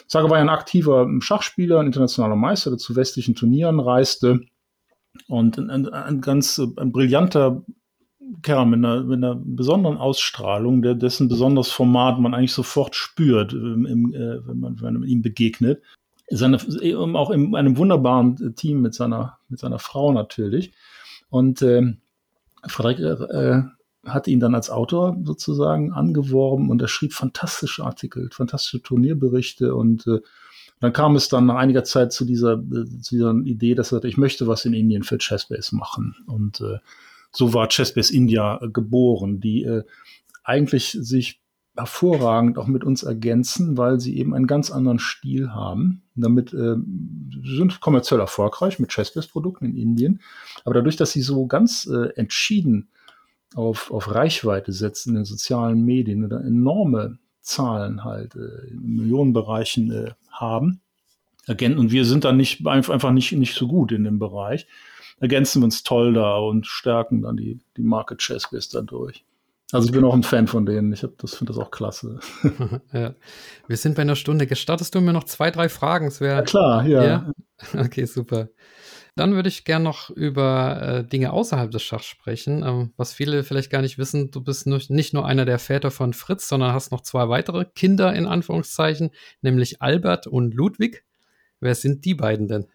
Speaker 1: Sager war ja ein aktiver Schachspieler, ein internationaler Meister, der zu westlichen Turnieren reiste und ein, ein, ein ganz ein brillanter Kerl mit einer, mit einer besonderen Ausstrahlung, der, dessen besonderes Format man eigentlich sofort spürt, im, im, äh, wenn, man, wenn man ihm begegnet. Seine, auch in einem wunderbaren Team mit seiner, mit seiner Frau natürlich. Und äh, Frederik äh, hat ihn dann als Autor sozusagen angeworben und er schrieb fantastische Artikel, fantastische Turnierberichte und äh, dann kam es dann nach einiger Zeit zu dieser, äh, zu dieser Idee, dass er sagte, ich möchte was in Indien für Chessbase machen. Und äh, so war Chessbase India äh, geboren, die äh, eigentlich sich hervorragend auch mit uns ergänzen, weil sie eben einen ganz anderen Stil haben. Damit äh, sind kommerziell erfolgreich mit Chessbase-Produkten in Indien. Aber dadurch, dass sie so ganz äh, entschieden auf, auf Reichweite setzen in den sozialen Medien oder enorme Zahlen halt äh, in Millionenbereichen äh, haben, und wir sind dann nicht einfach nicht, nicht so gut in dem Bereich, ergänzen wir uns toll da und stärken dann die, die Market Chessbase dadurch. Also ich bin auch ein Fan von denen. Ich finde das auch klasse. <laughs>
Speaker 3: ja. Wir sind bei einer Stunde. Gestattest du mir noch zwei, drei Fragen?
Speaker 1: Wär, ja, klar, ja. ja. <laughs>
Speaker 3: Okay, super. Dann würde ich gerne noch über äh, Dinge außerhalb des Schachs sprechen. Ähm, was viele vielleicht gar nicht wissen, du bist nur, nicht nur einer der Väter von Fritz, sondern hast noch zwei weitere Kinder in Anführungszeichen, nämlich Albert und Ludwig. Wer sind die beiden denn?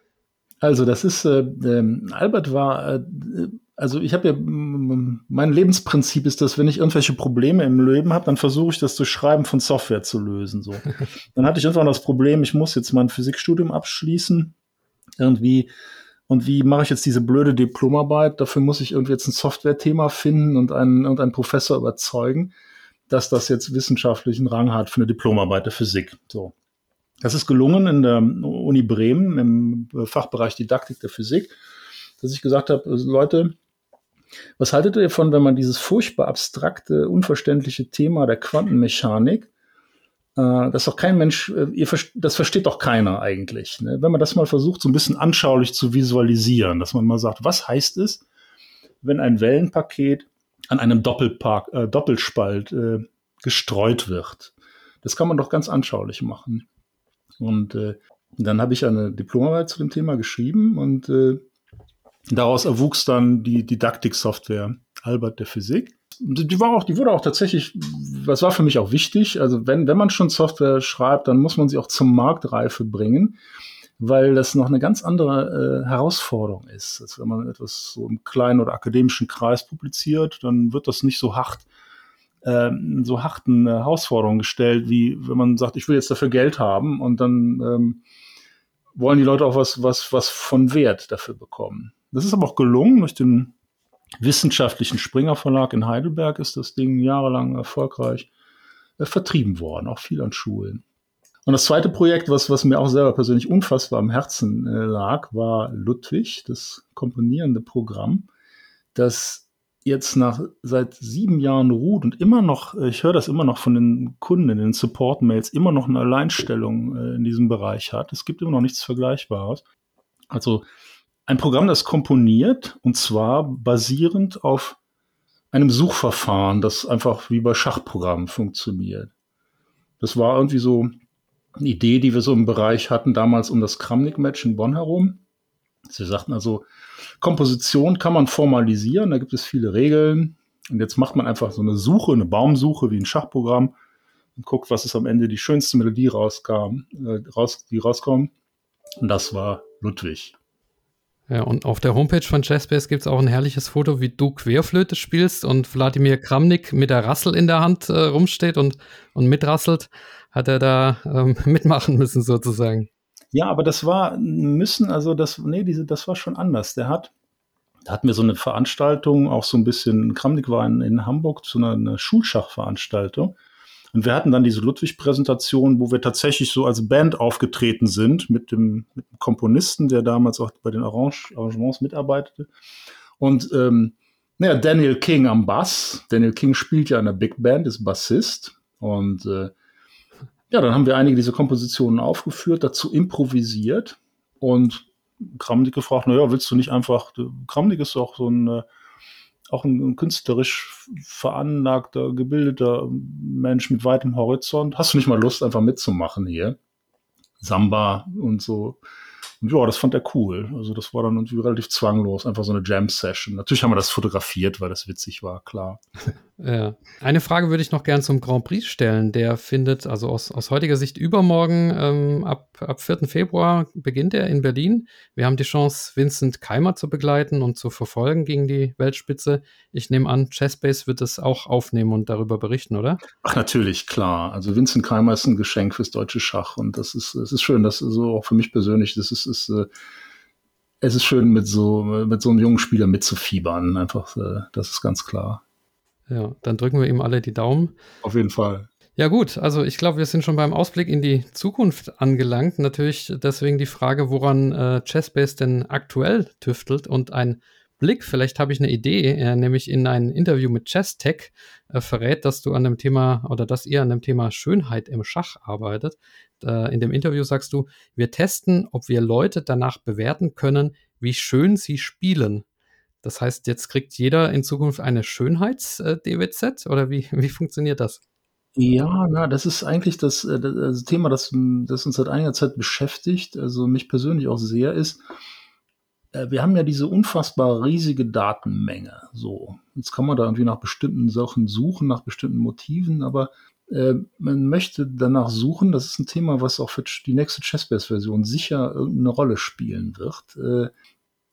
Speaker 1: Also das ist, äh, äh, Albert war, äh, also ich habe ja, mein Lebensprinzip ist, dass wenn ich irgendwelche Probleme im Leben habe, dann versuche ich das durch Schreiben von Software zu lösen. So. <laughs> dann hatte ich irgendwann das Problem, ich muss jetzt mein Physikstudium abschließen, irgendwie, und wie mache ich jetzt diese blöde Diplomarbeit? Dafür muss ich irgendwie jetzt ein Software-Thema finden und einen, und einen Professor überzeugen dass das jetzt wissenschaftlichen Rang hat für eine Diplomarbeit der Physik. So. Das ist gelungen in der Uni Bremen im Fachbereich Didaktik der Physik, dass ich gesagt habe, also Leute, was haltet ihr davon, wenn man dieses furchtbar abstrakte, unverständliche Thema der Quantenmechanik, äh, das doch kein Mensch, äh, ihr, das versteht doch keiner eigentlich. Ne? Wenn man das mal versucht, so ein bisschen anschaulich zu visualisieren, dass man mal sagt, was heißt es, wenn ein Wellenpaket an einem Doppelpark, äh, Doppelspalt äh, gestreut wird? Das kann man doch ganz anschaulich machen. Und äh, dann habe ich eine Diplomarbeit zu dem Thema geschrieben und äh, daraus erwuchs dann die Didaktiksoftware Albert der Physik. Die war auch, die wurde auch tatsächlich, was war für mich auch wichtig. Also wenn, wenn man schon Software schreibt, dann muss man sie auch zum Marktreife bringen, weil das noch eine ganz andere äh, Herausforderung ist. Als wenn man etwas so im kleinen oder akademischen Kreis publiziert, dann wird das nicht so hart äh, so harten äh, Herausforderungen gestellt, wie wenn man sagt, ich will jetzt dafür Geld haben und dann ähm, wollen die Leute auch was, was, was von Wert dafür bekommen. Das ist aber auch gelungen durch den wissenschaftlichen Springer Verlag in Heidelberg ist das Ding jahrelang erfolgreich äh, vertrieben worden, auch viel an Schulen. Und das zweite Projekt, was, was mir auch selber persönlich unfassbar am Herzen äh, lag, war Ludwig, das komponierende Programm, das jetzt nach seit sieben Jahren ruht und immer noch, äh, ich höre das immer noch von den Kunden in den Support-Mails, immer noch eine Alleinstellung äh, in diesem Bereich hat. Es gibt immer noch nichts Vergleichbares. Also ein Programm, das komponiert und zwar basierend auf einem Suchverfahren, das einfach wie bei Schachprogrammen funktioniert. Das war irgendwie so eine Idee, die wir so im Bereich hatten, damals um das Kramnik-Match in Bonn herum. Sie sagten also, Komposition kann man formalisieren, da gibt es viele Regeln. Und jetzt macht man einfach so eine Suche, eine Baumsuche wie ein Schachprogramm und guckt, was ist am Ende die schönste Melodie rauskam, äh, raus, die rauskommt. Und das war Ludwig.
Speaker 3: Ja, und auf der Homepage von Jazzbase gibt es auch ein herrliches Foto, wie du Querflöte spielst und Wladimir Kramnik mit der Rassel in der Hand äh, rumsteht und, und mitrasselt. Hat er da ähm, <laughs> mitmachen müssen sozusagen.
Speaker 1: Ja, aber das war müssen, also das, nee, diese, das war schon anders. Der hat, da hatten wir so eine Veranstaltung, auch so ein bisschen, Kramnik war in, in Hamburg zu einer, einer Schulschachveranstaltung. Und wir hatten dann diese Ludwig-Präsentation, wo wir tatsächlich so als Band aufgetreten sind mit dem, mit dem Komponisten, der damals auch bei den Arrange Arrangements mitarbeitete. Und ähm, naja, Daniel King am Bass. Daniel King spielt ja in der Big Band, ist Bassist. Und äh, ja, dann haben wir einige dieser Kompositionen aufgeführt, dazu improvisiert und Kramnik gefragt, naja, willst du nicht einfach, Kramnik ist auch so ein, äh, auch ein, ein künstlerisch veranlagter, gebildeter Mensch mit weitem Horizont. Hast du nicht mal Lust, einfach mitzumachen hier? Samba und so und ja, das fand er cool. Also das war dann irgendwie relativ zwanglos, einfach so eine Jam-Session. Natürlich haben wir das fotografiert, weil das witzig war, klar. <laughs>
Speaker 3: Ja. Eine Frage würde ich noch gern zum Grand Prix stellen. Der findet, also aus, aus heutiger Sicht übermorgen, ähm, ab, ab 4. Februar beginnt er in Berlin. Wir haben die Chance, Vincent Keimer zu begleiten und zu verfolgen gegen die Weltspitze. Ich nehme an, Chessbase wird es auch aufnehmen und darüber berichten, oder?
Speaker 1: Ach, natürlich, klar. Also Vincent Keimer ist ein Geschenk fürs deutsche Schach und das ist, es ist schön, dass so auch für mich persönlich, das ist, ist äh, es ist schön, mit so, mit so einem jungen Spieler mitzufiebern. Einfach, äh, das ist ganz klar.
Speaker 3: Ja, dann drücken wir ihm alle die Daumen.
Speaker 1: Auf jeden Fall.
Speaker 3: Ja gut, also ich glaube, wir sind schon beim Ausblick in die Zukunft angelangt. Natürlich deswegen die Frage, woran äh, Chessbase denn aktuell tüftelt und ein Blick, vielleicht habe ich eine Idee, äh, nämlich in ein Interview mit Chess Tech äh, verrät, dass du an dem Thema oder dass ihr an dem Thema Schönheit im Schach arbeitet. Äh, in dem Interview sagst du, wir testen, ob wir Leute danach bewerten können, wie schön sie spielen. Das heißt, jetzt kriegt jeder in Zukunft eine Schönheits-DWZ oder wie, <laughs> wie funktioniert das?
Speaker 1: Ja, na, das ist eigentlich das, äh, das Thema, das, das uns seit einiger Zeit beschäftigt, also mich persönlich auch sehr, ist, äh, wir haben ja diese unfassbar riesige Datenmenge. So, jetzt kann man da irgendwie nach bestimmten Sachen suchen, nach bestimmten Motiven, aber äh, man möchte danach suchen. Das ist ein Thema, was auch für die nächste Chessbase-Version sicher irgendeine Rolle spielen wird. Äh,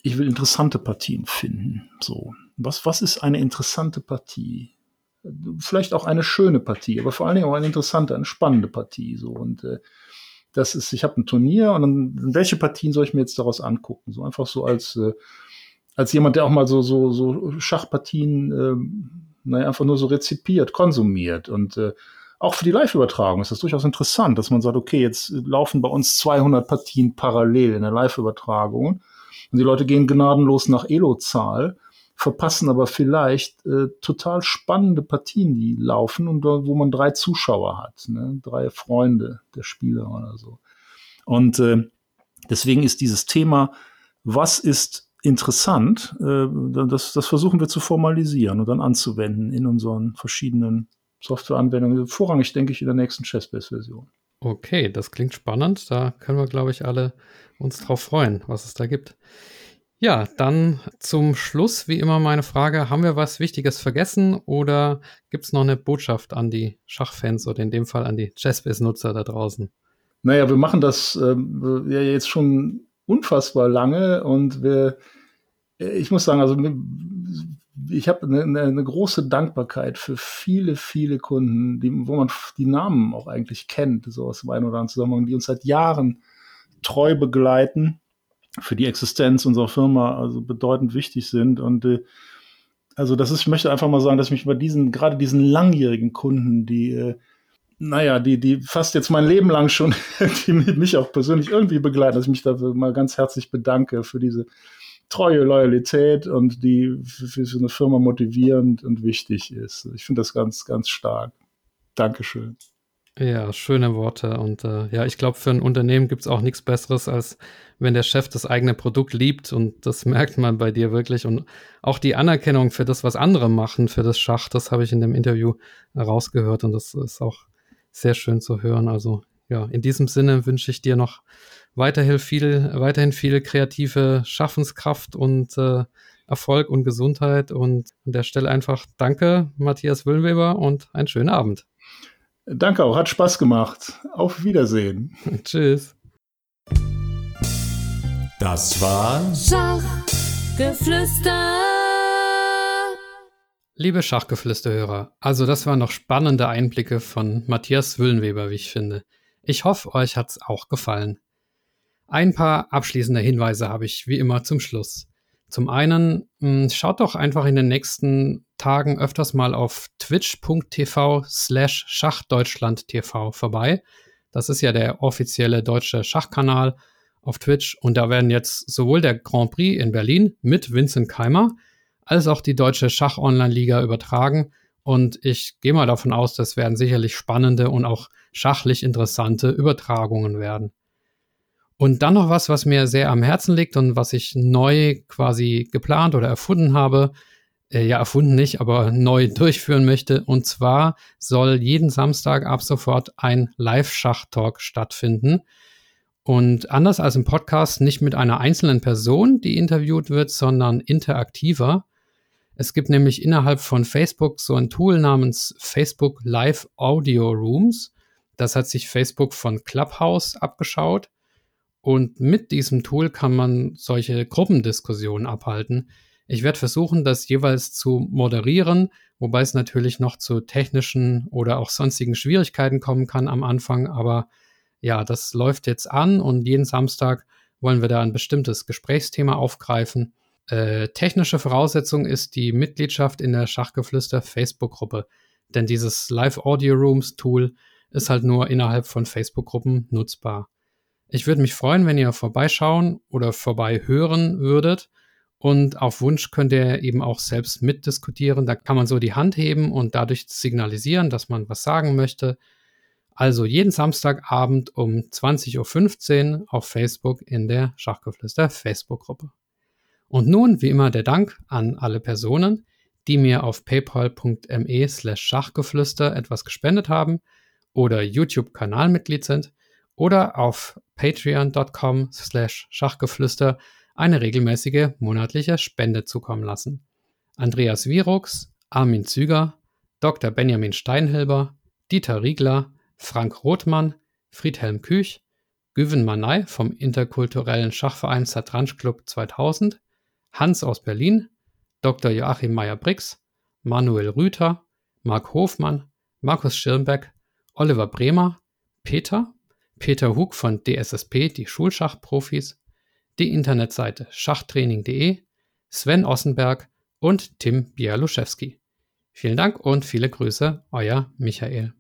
Speaker 1: ich will interessante Partien finden. So. Was, was ist eine interessante Partie? Vielleicht auch eine schöne Partie, aber vor allen Dingen auch eine interessante, eine spannende Partie. So. Und äh, das ist, ich habe ein Turnier und dann, welche Partien soll ich mir jetzt daraus angucken? So einfach so als, äh, als jemand, der auch mal so, so, so Schachpartien äh, naja, einfach nur so rezipiert, konsumiert. Und äh, auch für die Live-Übertragung ist das durchaus interessant, dass man sagt, okay, jetzt laufen bei uns 200 Partien parallel in der Live-Übertragung und die Leute gehen gnadenlos nach Elo-Zahl, verpassen aber vielleicht äh, total spannende Partien, die laufen und wo man drei Zuschauer hat, ne? drei Freunde der Spieler oder so. Und äh, deswegen ist dieses Thema, was ist interessant, äh, das, das versuchen wir zu formalisieren und dann anzuwenden in unseren verschiedenen Softwareanwendungen. Vorrangig denke ich in der nächsten Chessbase-Version.
Speaker 3: Okay, das klingt spannend. Da können wir, glaube ich, alle uns drauf freuen, was es da gibt. Ja, dann zum Schluss, wie immer, meine Frage: Haben wir was Wichtiges vergessen oder gibt es noch eine Botschaft an die Schachfans oder in dem Fall an die Chessbase-Nutzer da draußen?
Speaker 1: Naja, wir machen das äh, ja jetzt schon unfassbar lange und wir, ich muss sagen, also ich habe eine, eine, eine, große Dankbarkeit für viele, viele Kunden, die, wo man die Namen auch eigentlich kennt, so aus dem einen oder anderen Zusammenhang, die uns seit Jahren treu begleiten, für die Existenz unserer Firma also bedeutend wichtig sind. Und äh, also das ist, ich möchte einfach mal sagen, dass ich mich bei diesen, gerade diesen langjährigen Kunden, die äh, naja, die, die fast jetzt mein Leben lang schon, <laughs> die mich auch persönlich irgendwie begleiten, dass ich mich dafür mal ganz herzlich bedanke für diese treue Loyalität und die für, so eine Firma motivierend und wichtig ist. Ich finde das ganz, ganz stark. Dankeschön.
Speaker 3: Ja, schöne Worte. Und äh, ja, ich glaube, für ein Unternehmen gibt es auch nichts Besseres, als wenn der Chef das eigene Produkt liebt. Und das <laughs> merkt man bei dir wirklich. Und auch die Anerkennung für das, was andere machen, für das Schach, das habe ich in dem Interview rausgehört. Und das ist auch sehr schön zu hören. Also ja, in diesem Sinne wünsche ich dir noch weiterhin viel, weiterhin viel kreative Schaffenskraft und äh, Erfolg und Gesundheit. Und an der Stelle einfach danke, Matthias Wüllenweber, und einen schönen Abend.
Speaker 1: Danke auch, hat Spaß gemacht. Auf Wiedersehen. <laughs>
Speaker 3: Tschüss.
Speaker 2: Das war
Speaker 3: Schachgeflüster. Liebe Schachgeflüsterhörer, also das waren noch spannende Einblicke von Matthias Wüllenweber, wie ich finde. Ich hoffe, euch hat's auch gefallen. Ein paar abschließende Hinweise habe ich wie immer zum Schluss. Zum einen, hm, schaut doch einfach in den nächsten Tagen öfters mal auf twitch.tv slash schachdeutschlandtv vorbei. Das ist ja der offizielle deutsche Schachkanal auf Twitch und da werden jetzt sowohl der Grand Prix in Berlin mit Vincent Keimer als auch die deutsche Schach-Online-Liga übertragen. Und ich gehe mal davon aus, das werden sicherlich spannende und auch schachlich interessante Übertragungen werden. Und dann noch was, was mir sehr am Herzen liegt und was ich neu quasi geplant oder erfunden habe. Äh, ja, erfunden nicht, aber neu <laughs> durchführen möchte. Und zwar soll jeden Samstag ab sofort ein Live-Schach-Talk stattfinden. Und anders als im Podcast nicht mit einer einzelnen Person, die interviewt wird, sondern interaktiver. Es gibt nämlich innerhalb von Facebook so ein Tool namens Facebook Live Audio Rooms. Das hat sich Facebook von Clubhouse abgeschaut. Und mit diesem Tool kann man solche Gruppendiskussionen abhalten. Ich werde versuchen, das jeweils zu moderieren, wobei es natürlich noch zu technischen oder auch sonstigen Schwierigkeiten kommen kann am Anfang. Aber ja, das läuft jetzt an und jeden Samstag wollen wir da ein bestimmtes Gesprächsthema aufgreifen. Äh, technische Voraussetzung ist die Mitgliedschaft in der Schachgeflüster Facebook-Gruppe. Denn dieses Live Audio Rooms Tool ist halt nur innerhalb von Facebook-Gruppen nutzbar. Ich würde mich freuen, wenn ihr vorbeischauen oder vorbeihören würdet. Und auf Wunsch könnt ihr eben auch selbst mitdiskutieren. Da kann man so die Hand heben und dadurch signalisieren, dass man was sagen möchte. Also jeden Samstagabend um 20.15 Uhr auf Facebook in der Schachgeflüster Facebook-Gruppe. Und nun, wie immer, der Dank an alle Personen, die mir auf paypal.me slash Schachgeflüster etwas gespendet haben oder YouTube-Kanalmitglied sind oder auf patreon.com slash Schachgeflüster eine regelmäßige monatliche Spende zukommen lassen. Andreas Virux, Armin Züger, Dr. Benjamin Steinhilber, Dieter Riegler, Frank Rothmann, Friedhelm Küch, Güven Manay vom interkulturellen Schachverein Satranj Club 2000, Hans aus Berlin, Dr. Joachim Meyer-Brix, Manuel Rüther, Marc Hofmann, Markus Schirnbeck, Oliver Bremer, Peter, Peter Hug von DSSP, die Schulschachprofis, die Internetseite schachtraining.de, Sven Ossenberg und Tim Bialuszewski. Vielen Dank und viele Grüße, euer Michael.